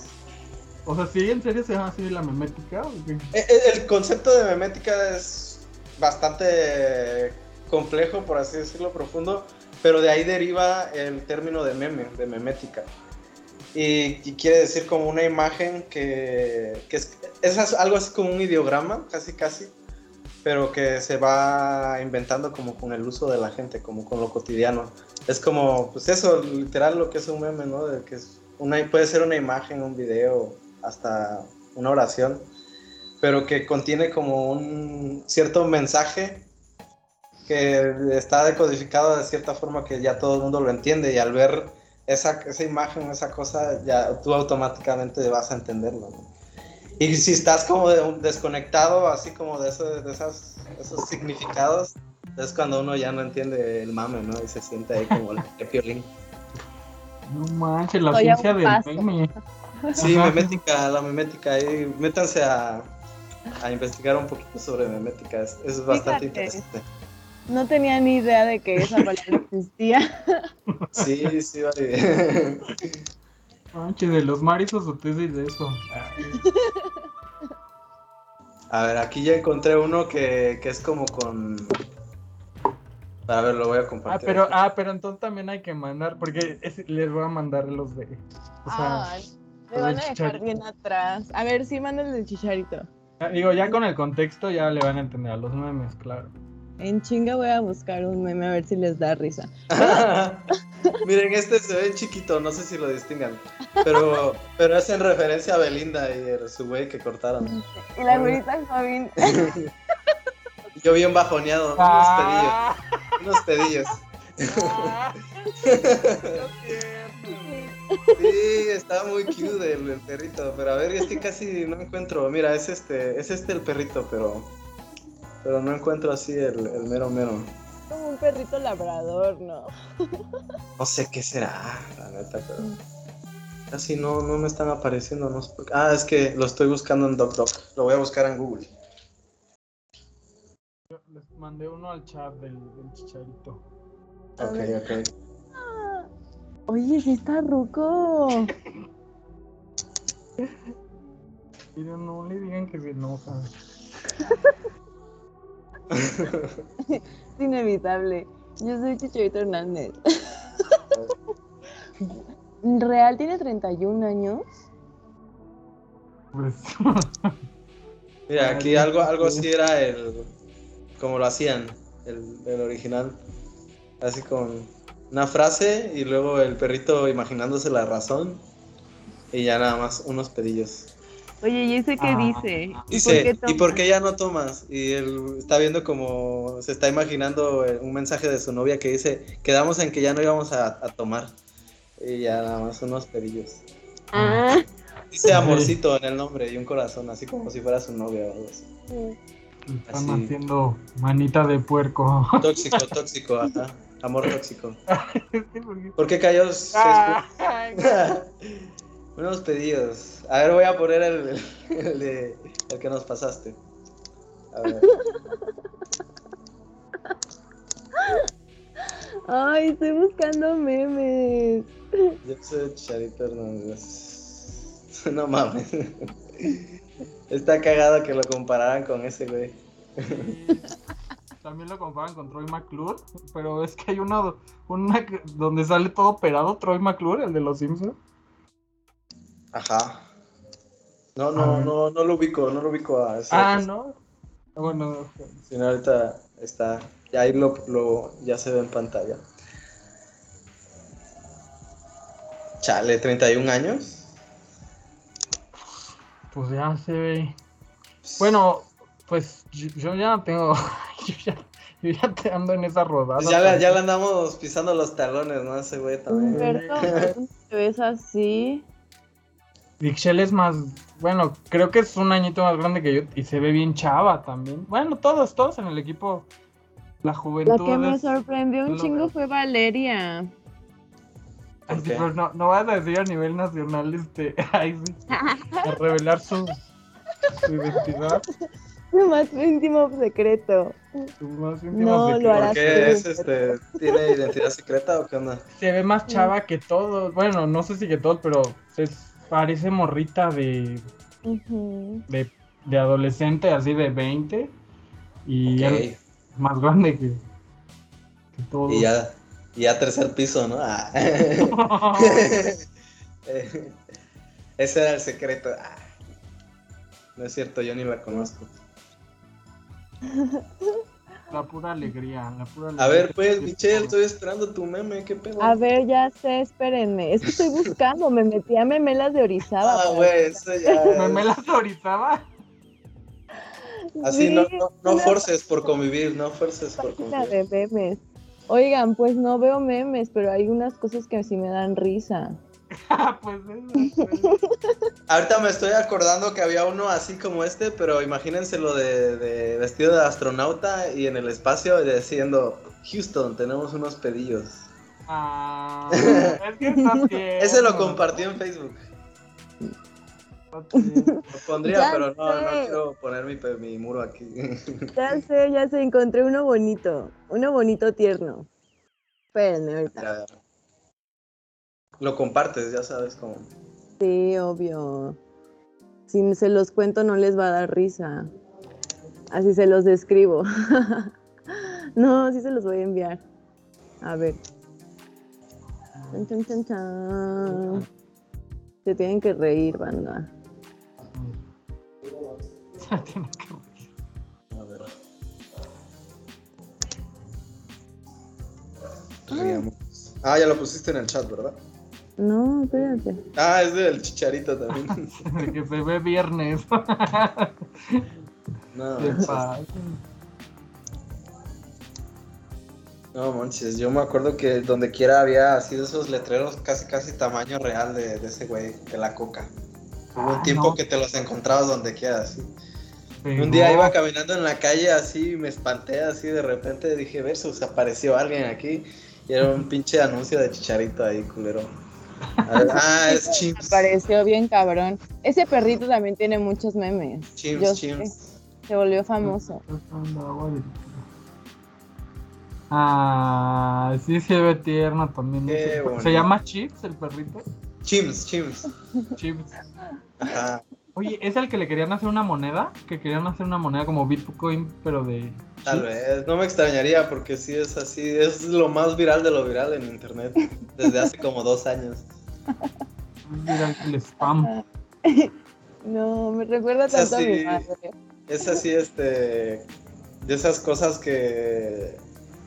O sea, ¿sí en serio se llama así la memética? Eh, eh, el, concepto de memética es bastante complejo, por así decirlo, profundo, pero de ahí deriva el término de meme, de memética. Y, quiere decir como una imagen que, que es, es, algo así como un ideograma, casi casi, pero que se va inventando como con el uso de la gente, como con lo cotidiano. Es como, pues eso, literal lo que es un meme, ¿no? De que es una, puede ser una imagen, un video, hasta una oración, pero que contiene como un cierto mensaje que está decodificado de cierta forma que ya todo el mundo lo entiende y al ver esa, esa imagen, esa cosa, ya tú automáticamente vas a entenderlo. Y si estás como desconectado, así como de, de esas, esos significados, es cuando uno ya no entiende el mame, ¿no? Y se siente ahí como el piolín. No manches, la ciencia del meme. Sí, memética, la memética. Ahí métanse a, a investigar un poquito sobre memética. Es, bastante interesante. No tenía ni idea de que esa palabra existía. Sí, sí, vale. Manche, de los marizos o te de eso. A ver, aquí ya encontré uno que, que es como con. A ver, lo voy a compartir. Ah, pero, ah, pero entonces también hay que mandar, porque les voy a mandar los de. O sea, me van a dejar bien atrás. A ver, sí, manda el chicharito. Ah, digo, ya con el contexto ya le van a entender a los memes, claro. En chinga voy a buscar un meme a ver si les da risa. Miren, este se ve chiquito, no sé si lo distingan. Pero, pero es en referencia a Belinda y su güey que cortaron. Y la güerita Jovín. Yo bien bajoneado, unos pedillos. Unos pedillos. Sí, está muy cute el, perrito, pero a ver, es que casi no encuentro. Mira, es este, es este el perrito, pero, pero no encuentro así el, el mero mero. Como un perrito labrador, ¿no? No sé qué será, la neta, pero casi no, no me están apareciendo. No Ah, es que lo estoy buscando en DocDoc. Lo voy a buscar en Google. les mandé uno al chat del, del chicharito. Ok, ok. Oye, sí está ruco. Pero no le digan que se enoja. es inevitable. Yo soy Chicharito Hernández. ¿Real tiene 31 años? Pues. Mira, aquí algo, algo así era el. Como lo hacían, el, el original. Así con una frase y luego el perrito imaginándose la razón y ya nada más unos pedillos. Oye, ¿y ese qué ah. dice? Dice, ¿y por qué ya no tomas? Y él está viendo como se está imaginando eh, un mensaje de su novia que dice, quedamos en que ya no íbamos a, tomar. Y ya nada más unos pedillos. Ah. Dice amorcito en el nombre y un corazón, así como si fuera su novia o algo así. Están haciendo manita de puerco. Tóxico, tóxico, ajá. Amor tóxico. ¿Por qué cayó? Unos pedidos. A ver, voy a poner el, el, de, el que nos pasaste. A ver. Ay, estoy buscando memes. Yo soy Charito Hernández. No mames. Está cagado que lo compararan con ese güey también lo comparan con Troy McClure, pero es que hay uno una donde sale todo operado Troy McClure, el de los Simpsons. Ajá. No, no, ah. no, no lo ubico, no lo ubico a ese. Ah, no. Ah, bueno, si no, ahorita está, ya ahí lo, lo, ya se ve en pantalla. Chale, 31 años. Pues ya se ve. Bueno, pues yo, ya tengo. Yo ya, yo ya te ando en esa rodada. Pues ya, ya le andamos pisando los talones, ¿no? Ese güey también. te ves así. Dixel es más. Bueno, creo que es un añito más grande que yo y se ve bien chava también. Bueno, todos, todos en el equipo. La juventud. La que me sorprendió un chingo fue Valeria. Así, pues no, no vas a decir a nivel nacional, este, ay, sí, a revelar su, su identidad. Su más íntimo secreto. Su más íntimo no, secreto. ¿Por qué es, este, tiene identidad secreta o qué onda? Se ve más chava que todos. Bueno, no sé si que todos, pero se parece morrita de, de, de, adolescente, así de 20. Y es más grande que, que todos. Y ya, ya tercer piso, ¿no? Ah. Ese era el secreto. Ah. No es cierto, yo ni la conozco. La pura alegría, la pura alegría. A ver, pues, Michelle, estoy esperando tu meme, ¿qué pedo? A ver, ya sé, espérenme. Es que estoy buscando, me metí a memelas de Orizaba. Ah, güey, eso ya. ¿Memelas de Orizaba? Así, no, no, no forces por convivir, no forces por convivir. de memes. Oigan, pues no veo memes, pero hay unas cosas que sí me dan risa. pues Ahorita me estoy acordando que había uno así como este, pero imagínenselo de, de vestido de astronauta y en el espacio diciendo, Houston, tenemos unos pedillos. Ah, es que Ese lo compartí en Facebook. Lo pondría, pero no, no quiero poner mi, mi, muro aquí. Ya sé, ya sé, encontré uno bonito, uno bonito tierno. Espérenme ahorita. Lo compartes, ya sabes cómo. Sí, obvio. Si se los cuento no les va a dar risa. Así se los describo. No, sí se los voy a enviar. A ver. Se tienen que reír, banda. Se tienen que reír. A ver. Ah, ya lo pusiste en el chat, ¿verdad? No, espérate. Ah, es del chicharito también. que se ve viernes. no, no manches, yo me acuerdo que donde quiera había así de esos letreros casi casi tamaño real de, ese güey, de la coca. Hubo un ah, tiempo que te los encontrabas donde quiera, así. Un día iba caminando en la calle así, me espanté así, de repente dije, versus, apareció alguien aquí y era un pinche anuncio de chicharito ahí, culero. Ah, es Chimps. Apareció bien cabrón. Ese perrito también tiene muchos memes. Chimps, Chimps. Se volvió famoso. Ah, sí se ve tierno también. ¿Se llama Chips el perrito? Chimps, Chimps. Chips. Ajá. Oye, ¿es el que le querían hacer una moneda? Que querían hacer una moneda como Bitcoin, pero de. Tal vez, no me extrañaría porque sí es así, es lo más viral de lo viral en internet desde hace como dos años. Viral el spam. No, me recuerda tanto a mi madre. Es así, este, de esas cosas que,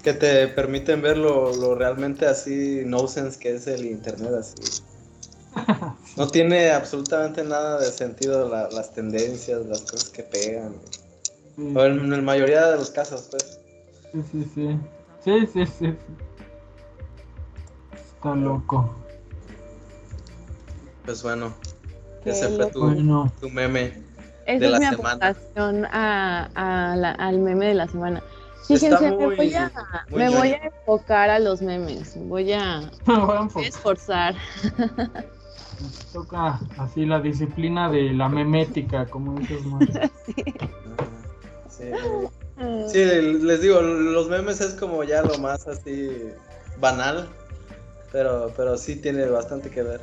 que te permiten ver lo, lo realmente así nonsense que es el internet así. No tiene absolutamente nada de sentido las tendencias, las cosas que pegan. en, la mayoría de los casos, pues. Sí, sí, sí. Sí, sí, sí. Está loco. Pues bueno, ese fue tu, meme. Esa es mi aportación a, al meme de la semana. Fíjense, me, voy a, me voy a enfocar a los memes. Voy a, voy a esforzar. toca así la disciplina de la memética, como dices más. Sí. sí. les digo, los memes es como ya lo más así banal, pero, pero sí tiene bastante que ver.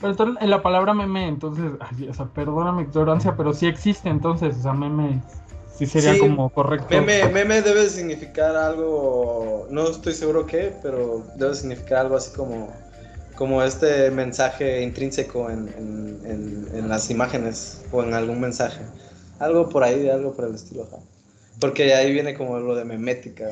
Pero en la palabra meme, entonces, o sea, perdona mi ignorancia, pero sí existe entonces, o sea, meme sí sería como correcto. Meme, meme debe significar algo, no estoy seguro qué, pero debe significar algo así como como este mensaje intrínseco en, las imágenes o en algún mensaje. Algo por ahí, algo por el estilo. Porque ahí viene como lo de memética.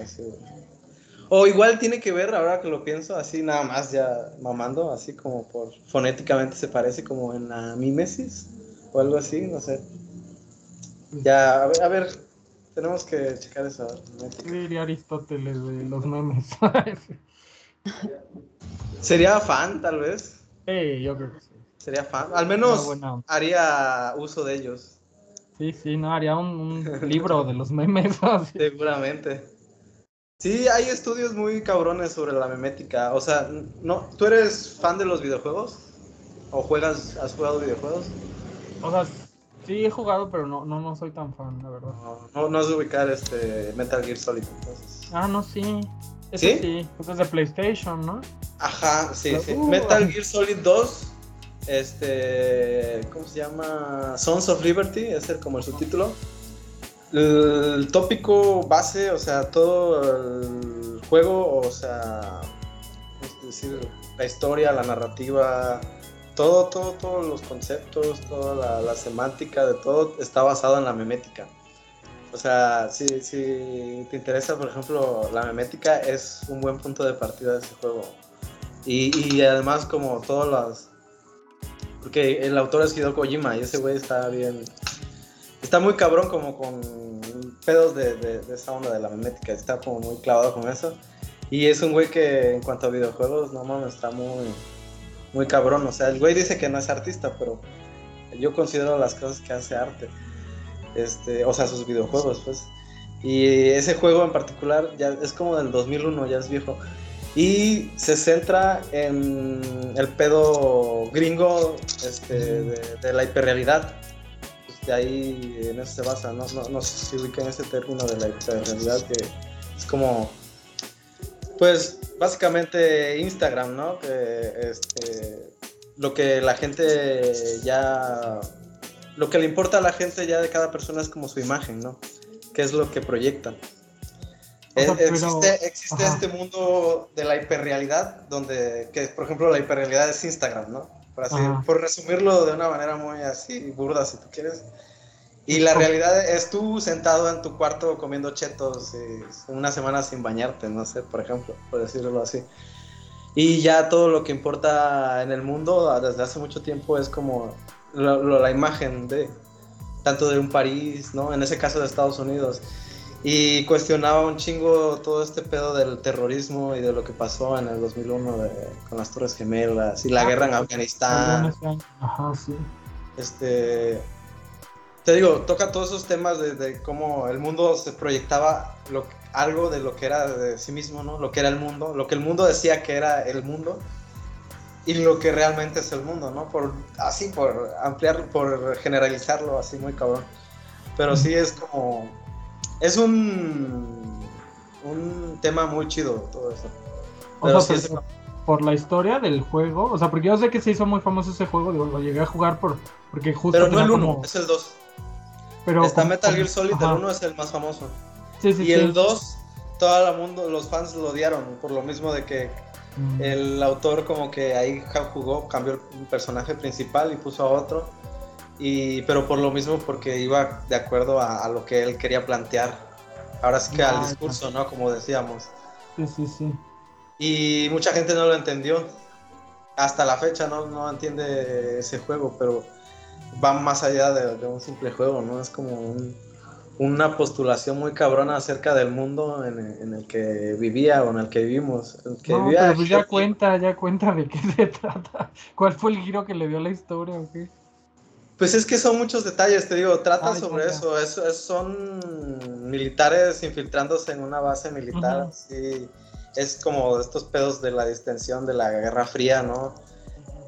O igual tiene que ver, ahora que lo pienso, así nada más ya mamando, así como por fonéticamente se parece como en la mimesis o algo así, no sé. Ya, a ver, tenemos que checar eso. diría Aristóteles de los memes? Sería fan, tal vez. Sí, yo creo que sí. Sería fan. Al menos haría uso de ellos. Sí, sí, no, haría un, libro de los memes. Seguramente. Sí, hay estudios muy cabrones sobre la memética. O sea, no, ¿tú eres fan de los videojuegos? ¿O juegas, has jugado videojuegos? O sea, sí he jugado, pero no, no, no soy tan fan, la verdad. No, no, has de ubicar este Metal Gear Solid, entonces. Ah, no, sí. ¿Sí? sí, es de PlayStation, ¿no? Ajá, sí, sí. Uh. Metal Gear Solid 2, este, ¿cómo se llama? Sons of Liberty, es el, como el subtítulo. El, tópico base, o sea, todo el juego, o sea, es decir, la historia, la narrativa, todo, todo, todos los conceptos, toda la, la semántica de todo está basado en la memética. O sea, si, si te interesa, por ejemplo, la memética es un buen punto de partida de ese juego. Y, y además como todas las... Porque el autor es Hideo Kojima y ese güey está bien... Está muy cabrón como con pedos de, de, esa onda de la memética. Está como muy clavado con eso. Y es un güey que en cuanto a videojuegos, no mames, está muy, muy cabrón. O sea, el güey dice que no es artista, pero yo considero las cosas que hace arte este, o sea, sus videojuegos, pues. Y ese juego en particular ya es como del 2001, ya es viejo. Y se centra en el pedo gringo este, de, la hiperrealidad. Pues de ahí en eso se basa. No, no, no sé si ubican ese término de la hiperrealidad que es como, pues básicamente Instagram, ¿no? Que este, lo que la gente ya lo que le importa a la gente ya de cada persona es como su imagen, ¿no? ¿Qué es lo que proyectan? existe, existe este mundo de la hiperrealidad, donde, que por ejemplo la hiperrealidad es Instagram, ¿no? Por, así, por resumirlo de una manera muy así burda, si tú quieres. Y la realidad es tú sentado en tu cuarto comiendo chetos eh, una semana sin bañarte, no sé, por ejemplo, por decirlo así. Y ya todo lo que importa en el mundo desde hace mucho tiempo es como la imagen de tanto de un París, ¿no? En ese caso de Estados Unidos y cuestionaba un chingo todo este pedo del terrorismo y de lo que pasó en el 2001 con las Torres Gemelas y la ah, guerra en Afganistán. Ajá, sí. Este, te digo, toca todos esos temas de, cómo el mundo se proyectaba lo, algo de lo que era de sí mismo, ¿no? Lo que era el mundo, lo que el mundo decía que era el mundo y lo que realmente es el mundo, ¿no? Por, así, por ampliar, por generalizarlo así muy cabrón. Pero sí es como es un, un tema muy chido todo eso. Por, la historia del juego, o sea, porque yo sé que se hizo muy famoso ese juego, digo, lo llegué a jugar por, porque justo... Pero no el 1, es el 2. Pero Está Metal Gear Solid, el 1 es el más famoso. Sí, sí, y el 2, todo el mundo, los fans lo odiaron, por lo mismo de que mm. el autor como que ahí jugó, cambió el personaje principal y puso a otro y, pero por lo mismo porque iba de acuerdo a, lo que él quería plantear. Ahora sí que al discurso, ¿no? Como decíamos. Sí, sí, sí. Y mucha gente no lo entendió. Hasta la fecha no, no entiende ese juego, pero va más allá de, un simple juego, ¿no? Es como una postulación muy cabrona acerca del mundo en, el que vivía o en el que vivimos. que no, pero pues ya cuenta, ya cuenta de qué se trata. ¿Cuál fue el giro que le dio la historia o qué? Pues es que son muchos detalles, te digo, trata sobre eso. Es, son militares infiltrándose en una base militar. Es como estos pedos de la distensión de la Guerra Fría, ¿no?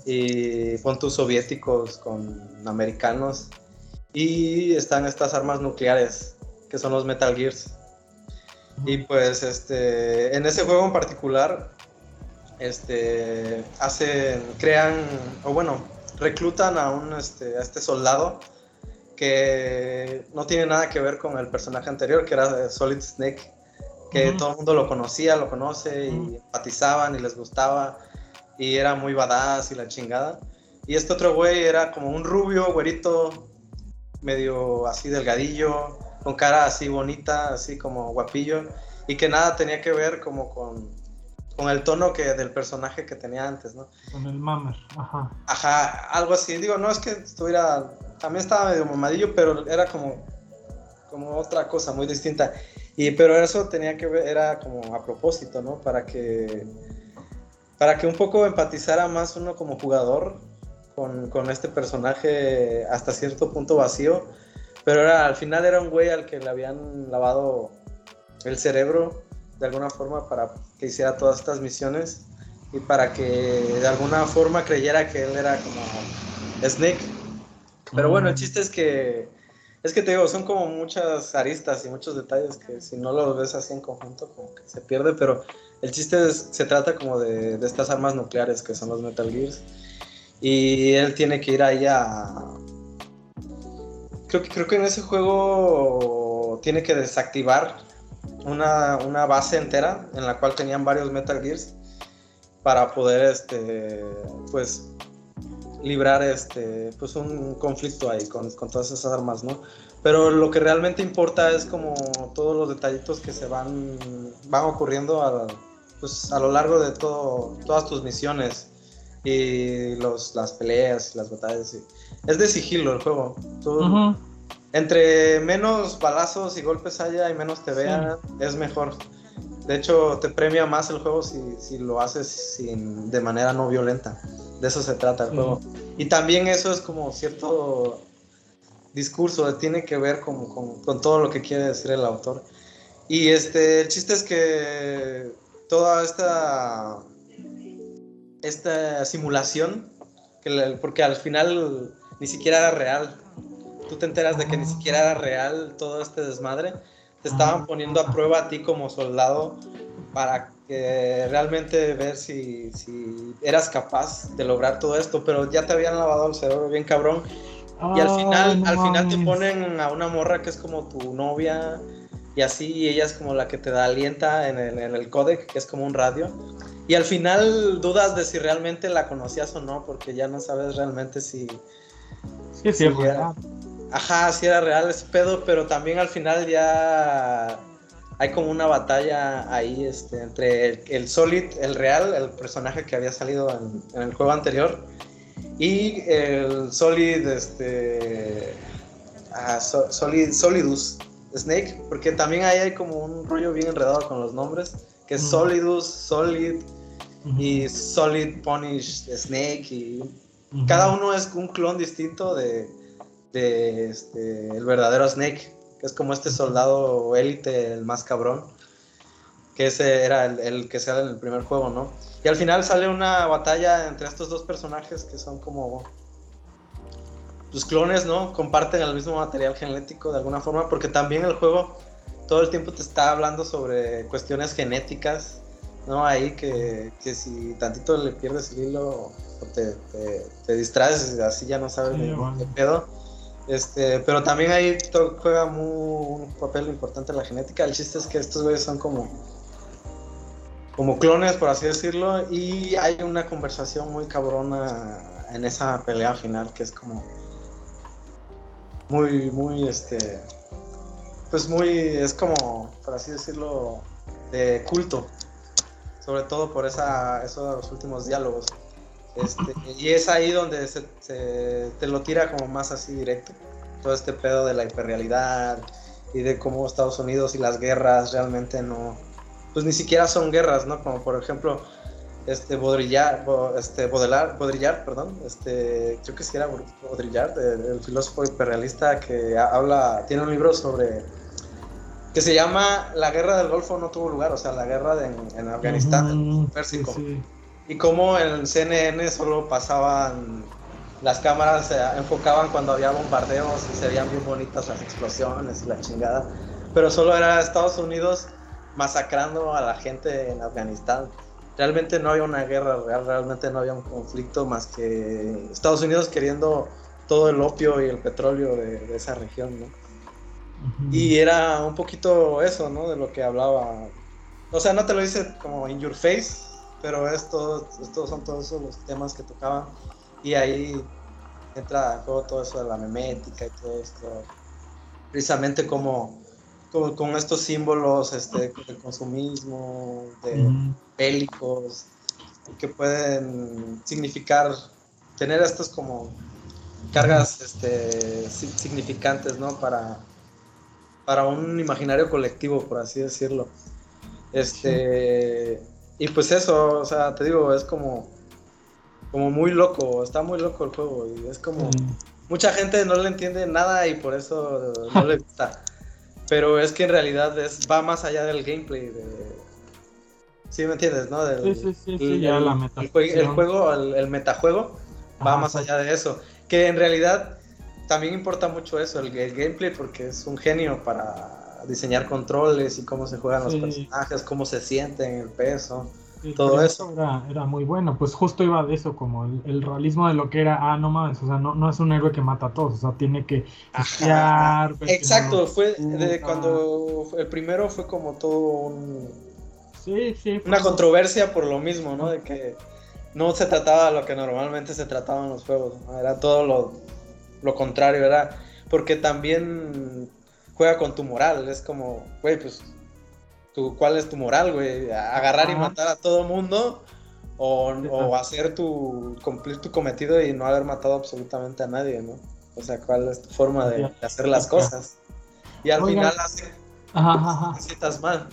Y puntos soviéticos con americanos. Y están estas armas nucleares, que son los Metal Gears. Y pues este, en ese juego en particular, este, hacen, crean, o bueno, reclutan a, un, este, a este soldado que no tiene nada que ver con el personaje anterior, que era Solid Snake, que todo el mundo lo conocía, lo conoce y empatizaban y les gustaba y era muy badass y la chingada. Y este otro güey era como un rubio, güerito, medio así delgadillo, con cara así bonita, así como guapillo, y que nada tenía que ver como con con el tono que del personaje que tenía antes, ¿no? Con el mamer, ajá. Ajá, algo así. Digo, no es que estuviera, también estaba medio mamadillo, pero era como, como otra cosa muy distinta. Y, pero eso tenía que ver, era como a propósito, ¿no? Para que, para que un poco empatizara más uno como jugador con, con este personaje hasta cierto punto vacío. Pero era, al final era un güey al que le habían lavado el cerebro de alguna forma para que hiciera todas estas misiones y para que de alguna forma creyera que él era como Snake. Pero bueno, el chiste es que es que te digo, son como muchas aristas y muchos detalles que si no los ves así en conjunto como que se pierde, pero el chiste es, se trata como de, de estas armas nucleares que son los Metal Gears. Y él tiene que ir ahí a creo que creo que en ese juego tiene que desactivar una, una, base entera en la cual tenían varios Metal Gears para poder este pues librar este pues un conflicto ahí con, con, todas esas armas no pero lo que realmente importa es como todos los detallitos que se van van ocurriendo a, pues, a lo largo de todo todas tus misiones y los las peleas las batallas es de sigilo el juego. Entre menos balazos y golpes haya y menos te vean, es mejor. De hecho, te premia más el juego si, lo haces sin, de manera no violenta. De eso se trata el juego. Y también eso es como cierto discurso, tiene que ver con, con, todo lo que quiere decir el autor. Y este, el chiste es que toda esta, esta simulación, que, porque al final ni siquiera era real, tú te enteras de que ni siquiera era real todo este desmadre, te estaban poniendo a prueba a ti como soldado para que realmente ver si, si eras capaz de lograr todo esto, pero ya te habían lavado el cerebro bien cabrón. y al final, al final te ponen a una morra que es como tu novia y así ella es como la que te da alienta en el, en el codec, que es como un radio. Y al final dudas de si realmente la conocías o no, porque ya no sabes realmente si... Sí, sí, era, Ajá, si era real ese pedo, pero también al final ya hay como una batalla ahí este, entre el, Solid, el real, el personaje que había salido en, el juego anterior, y el Solid, este, ah, Solid, Solidus Snake, porque también ahí hay como un rollo bien enredado con los nombres, que es Solidus, Solid y Solid Punish Snake, y cada uno es un clon distinto de, de este, el verdadero Snake que es como este soldado élite, el más cabrón, que ese era el, que sale en el primer juego, ¿no? Y al final sale una batalla entre estos dos personajes que son como tus clones, ¿no? Comparten el mismo material genético de alguna forma, porque también el juego todo el tiempo te está hablando sobre cuestiones genéticas, ¿no? Ahí que, que si tantito le pierdes el hilo o te, te, distraes, así ya no sabes qué pedo este, pero también ahí juega muy, un papel importante la genética. El chiste es que estos güeyes son como, como clones, por así decirlo, y hay una conversación muy cabrona en esa pelea final que es como muy, muy, este, pues muy, es como, por así decirlo, de culto, sobre todo por esa, esos últimos diálogos. Este, y es ahí donde se, te lo tira como más así directo. Todo este pedo de la hiperrealidad y de cómo Estados Unidos y las guerras realmente no, pues ni siquiera son guerras, ¿no? Como por ejemplo, este Baudrillard, este Baudrillard, perdón, este, creo que sí era Baudrillard, el, filósofo hiperrealista que habla, tiene un libro sobre que se llama La guerra del Golfo no tuvo lugar, o sea, la guerra en, Afganistán, en Pérsico y cómo en CNN solo pasaban las cámaras se enfocaban cuando había bombardeos y se veían bien bonitas las explosiones y la chingada, pero solo era Estados Unidos masacrando a la gente en Afganistán. Realmente no había una guerra real, realmente no había un conflicto más que Estados Unidos queriendo todo el opio y el petróleo de, esa región, ¿no? Y era un poquito eso, ¿no? De lo que hablaba. O sea, no te lo dice como in your face, pero estos, estos son todos los temas que tocaban. Y ahí entra en juego todo eso de la memética y todo esto, precisamente como, con estos símbolos este, de consumismo, de bélicos, que pueden significar, tener estos como cargas este, significantes, ¿no? Para, para un imaginario colectivo, por así decirlo. Este, y pues eso, o sea, te digo, es como, como muy loco, está muy loco el juego y es como, mucha gente no le entiende nada y por eso no le gusta. Pero es que en realidad es, va más allá del gameplay, de... ¿Sí me entiendes, no? sí, sí, sí, el, ya la meta. El, juego, el, metajuego, va más allá de eso. Que en realidad también importa mucho eso, el gameplay, porque es un genio para diseñar controles y cómo se juegan los personajes, cómo se sienten, el peso, todo eso. Era, muy bueno, pues justo iba de eso, como el, realismo de lo que era, ah, no mames, o sea, no, no es un héroe que mata a todos, o sea, tiene que estudiar. Exacto, fue de cuando el primero fue como todo un... Sí, sí. Una controversia por lo mismo, ¿no? De que no se trataba lo que normalmente se trataba en los juegos, era todo lo, lo contrario, era porque también juega con tu moral. Es como, güey, pues, tu, ¿cuál es tu moral, güey? ¿Agarrar y matar a todo mundo? O, hacer tu, cumplir tu cometido y no haber matado absolutamente a nadie, ¿no? O sea, ¿cuál es tu forma de, hacer las cosas? Y al final hace, necesitas mal.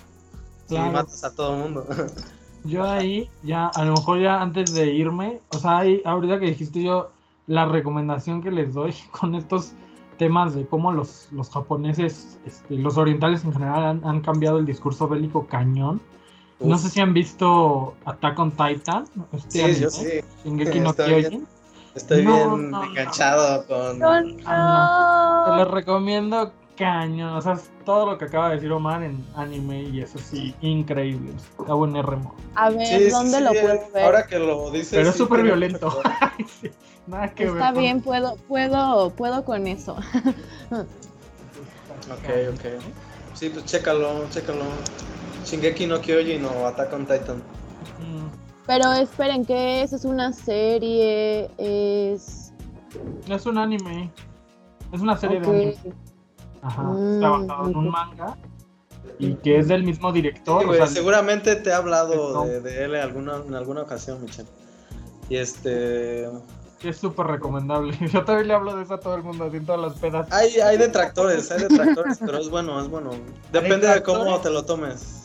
Y matas a todo mundo. Yo ahí, ya, a lo mejor ya antes de irme, o sea, ahí, ahorita que dijiste yo, la recomendación que les doy con estos temas de cómo los, los japoneses, este, los orientales en general han, cambiado el discurso bélico cañón. No sé si han visto Attack on Titan. Este sí, yo sí. Estoy bien, enganchado con... Te lo recomiendo cañón. O sea, es todo lo que acaba de decir Omar en anime y eso sí, increíble. Está buen RMO. A ver, ¿dónde lo puedo ver? Ahora que lo dices. Pero es súper violento. Nada que Está bien, puedo, puedo, puedo con eso. ok, ok. Sí, pues chécalo, chécalo. Shingeki no Kyojin o Attack on Titan. Pero esperen, ¿qué es? ¿Es una serie? ¿Es...? Es un anime. Es una serie de anime. Ajá. Está mm, basado en un manga y que es del mismo director. seguramente te he hablado de, él en alguna, en alguna ocasión, Michelle. Y este. Es súper recomendable. Yo también le hablo de eso a todo el mundo, en todas las pedas. Hay, hay detractores, hay detractores, pero es bueno, es bueno. Depende de cómo te lo tomes.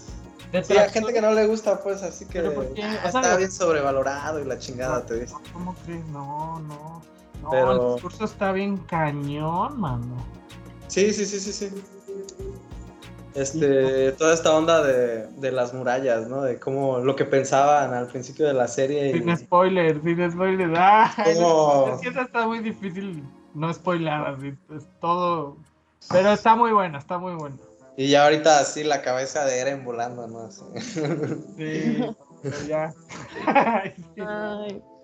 Sí, hay gente que no le gusta, pues, así que está bien sobrevalorado y la chingada te dice. ¿Cómo crees? No, no. No, pero... el discurso está bien cañón, mano. Sí, sí, sí, sí, sí este, toda esta onda de, de, las murallas, ¿no? De cómo lo que pensaban al principio de la serie. Sin spoiler, sin spoiler. Ah, es que está muy difícil no spoiler, así, es todo. Pero está muy buena, está muy buena. Y ya ahorita así la cabeza de Eren volando, ¿no? Sí, pero ya.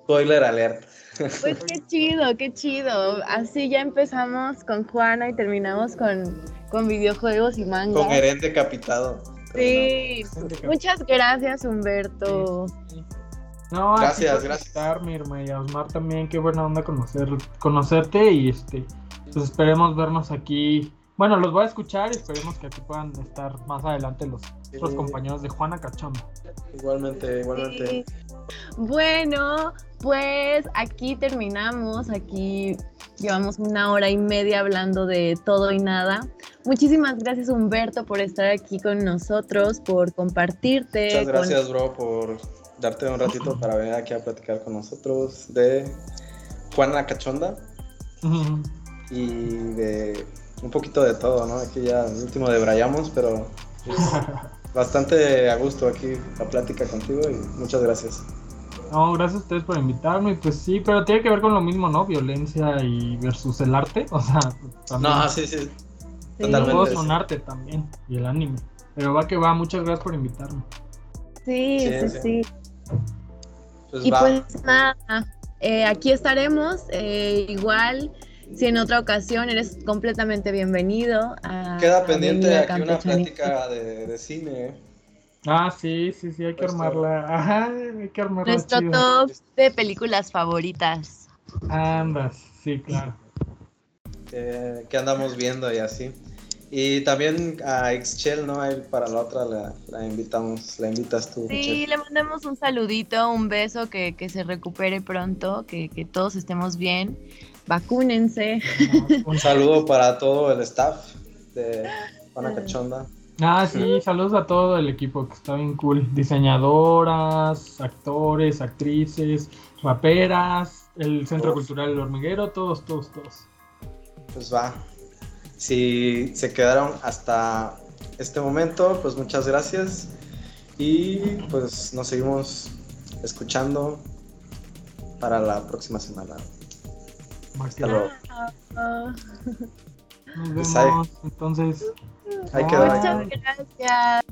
Spoiler alert. Pues qué chido, qué chido. Así ya empezamos con Juana y terminamos con con videojuegos y manga. Con Eren decapitado. Sí, muchas gracias Humberto. No, gracias, gracias. hermana y a Osmar también, qué buena onda conocer, conocerte y este, pues esperemos vernos aquí. Bueno, los voy a escuchar y esperemos que aquí puedan estar más adelante los otros compañeros de Juana Cachomba. Igualmente, igualmente. Bueno, pues aquí terminamos, aquí llevamos una hora y media hablando de todo y nada. Muchísimas gracias Humberto por estar aquí con nosotros, por compartirte. Muchas gracias, bro, por darte un ratito para venir aquí a platicar con nosotros de Juana Cachonda y de un poquito de todo, ¿no? Aquí ya el último de Brayamos, pero pues, bastante a gusto aquí la plática contigo y muchas gracias. No, gracias a ustedes por invitarme. Pues sí, pero tiene que ver con lo mismo, ¿no? Violencia y versus el arte. O sea, también. No, sí, sí. Totalmente. son arte también. Y el anime. Pero va que va, muchas gracias por invitarme. Sí, sí, sí. Pues y pues nada, eh, aquí estaremos. Eh, igual, si en otra ocasión eres completamente bienvenido. A, Queda pendiente aquí una plática de, de cine. ¿Eh? Ah, sí, sí, sí, hay que armarla. Ajá, hay que armarla. Nuestro top de películas favoritas. Andas, sí, claro. que andamos viendo y así. Y también a Excel, ¿no? para la otra la, invitamos, la invitas tú. Sí, le mandamos un saludito, un beso, que, se recupere pronto, que, que, todos estemos bien. Vacúnense. Un saludo para todo el staff de Juana Cachonda. Ah, sí, saludos a todo el equipo que está bien cool. Diseñadoras, actores, actrices, raperas, el Centro Cultural El Hormiguero, todos, todos, todos. Pues va. Si se quedaron hasta este momento, pues muchas gracias. Y pues nos seguimos escuchando para la próxima semana. Hasta luego. Nos vemos, entonces. Hay que Muchas gracias.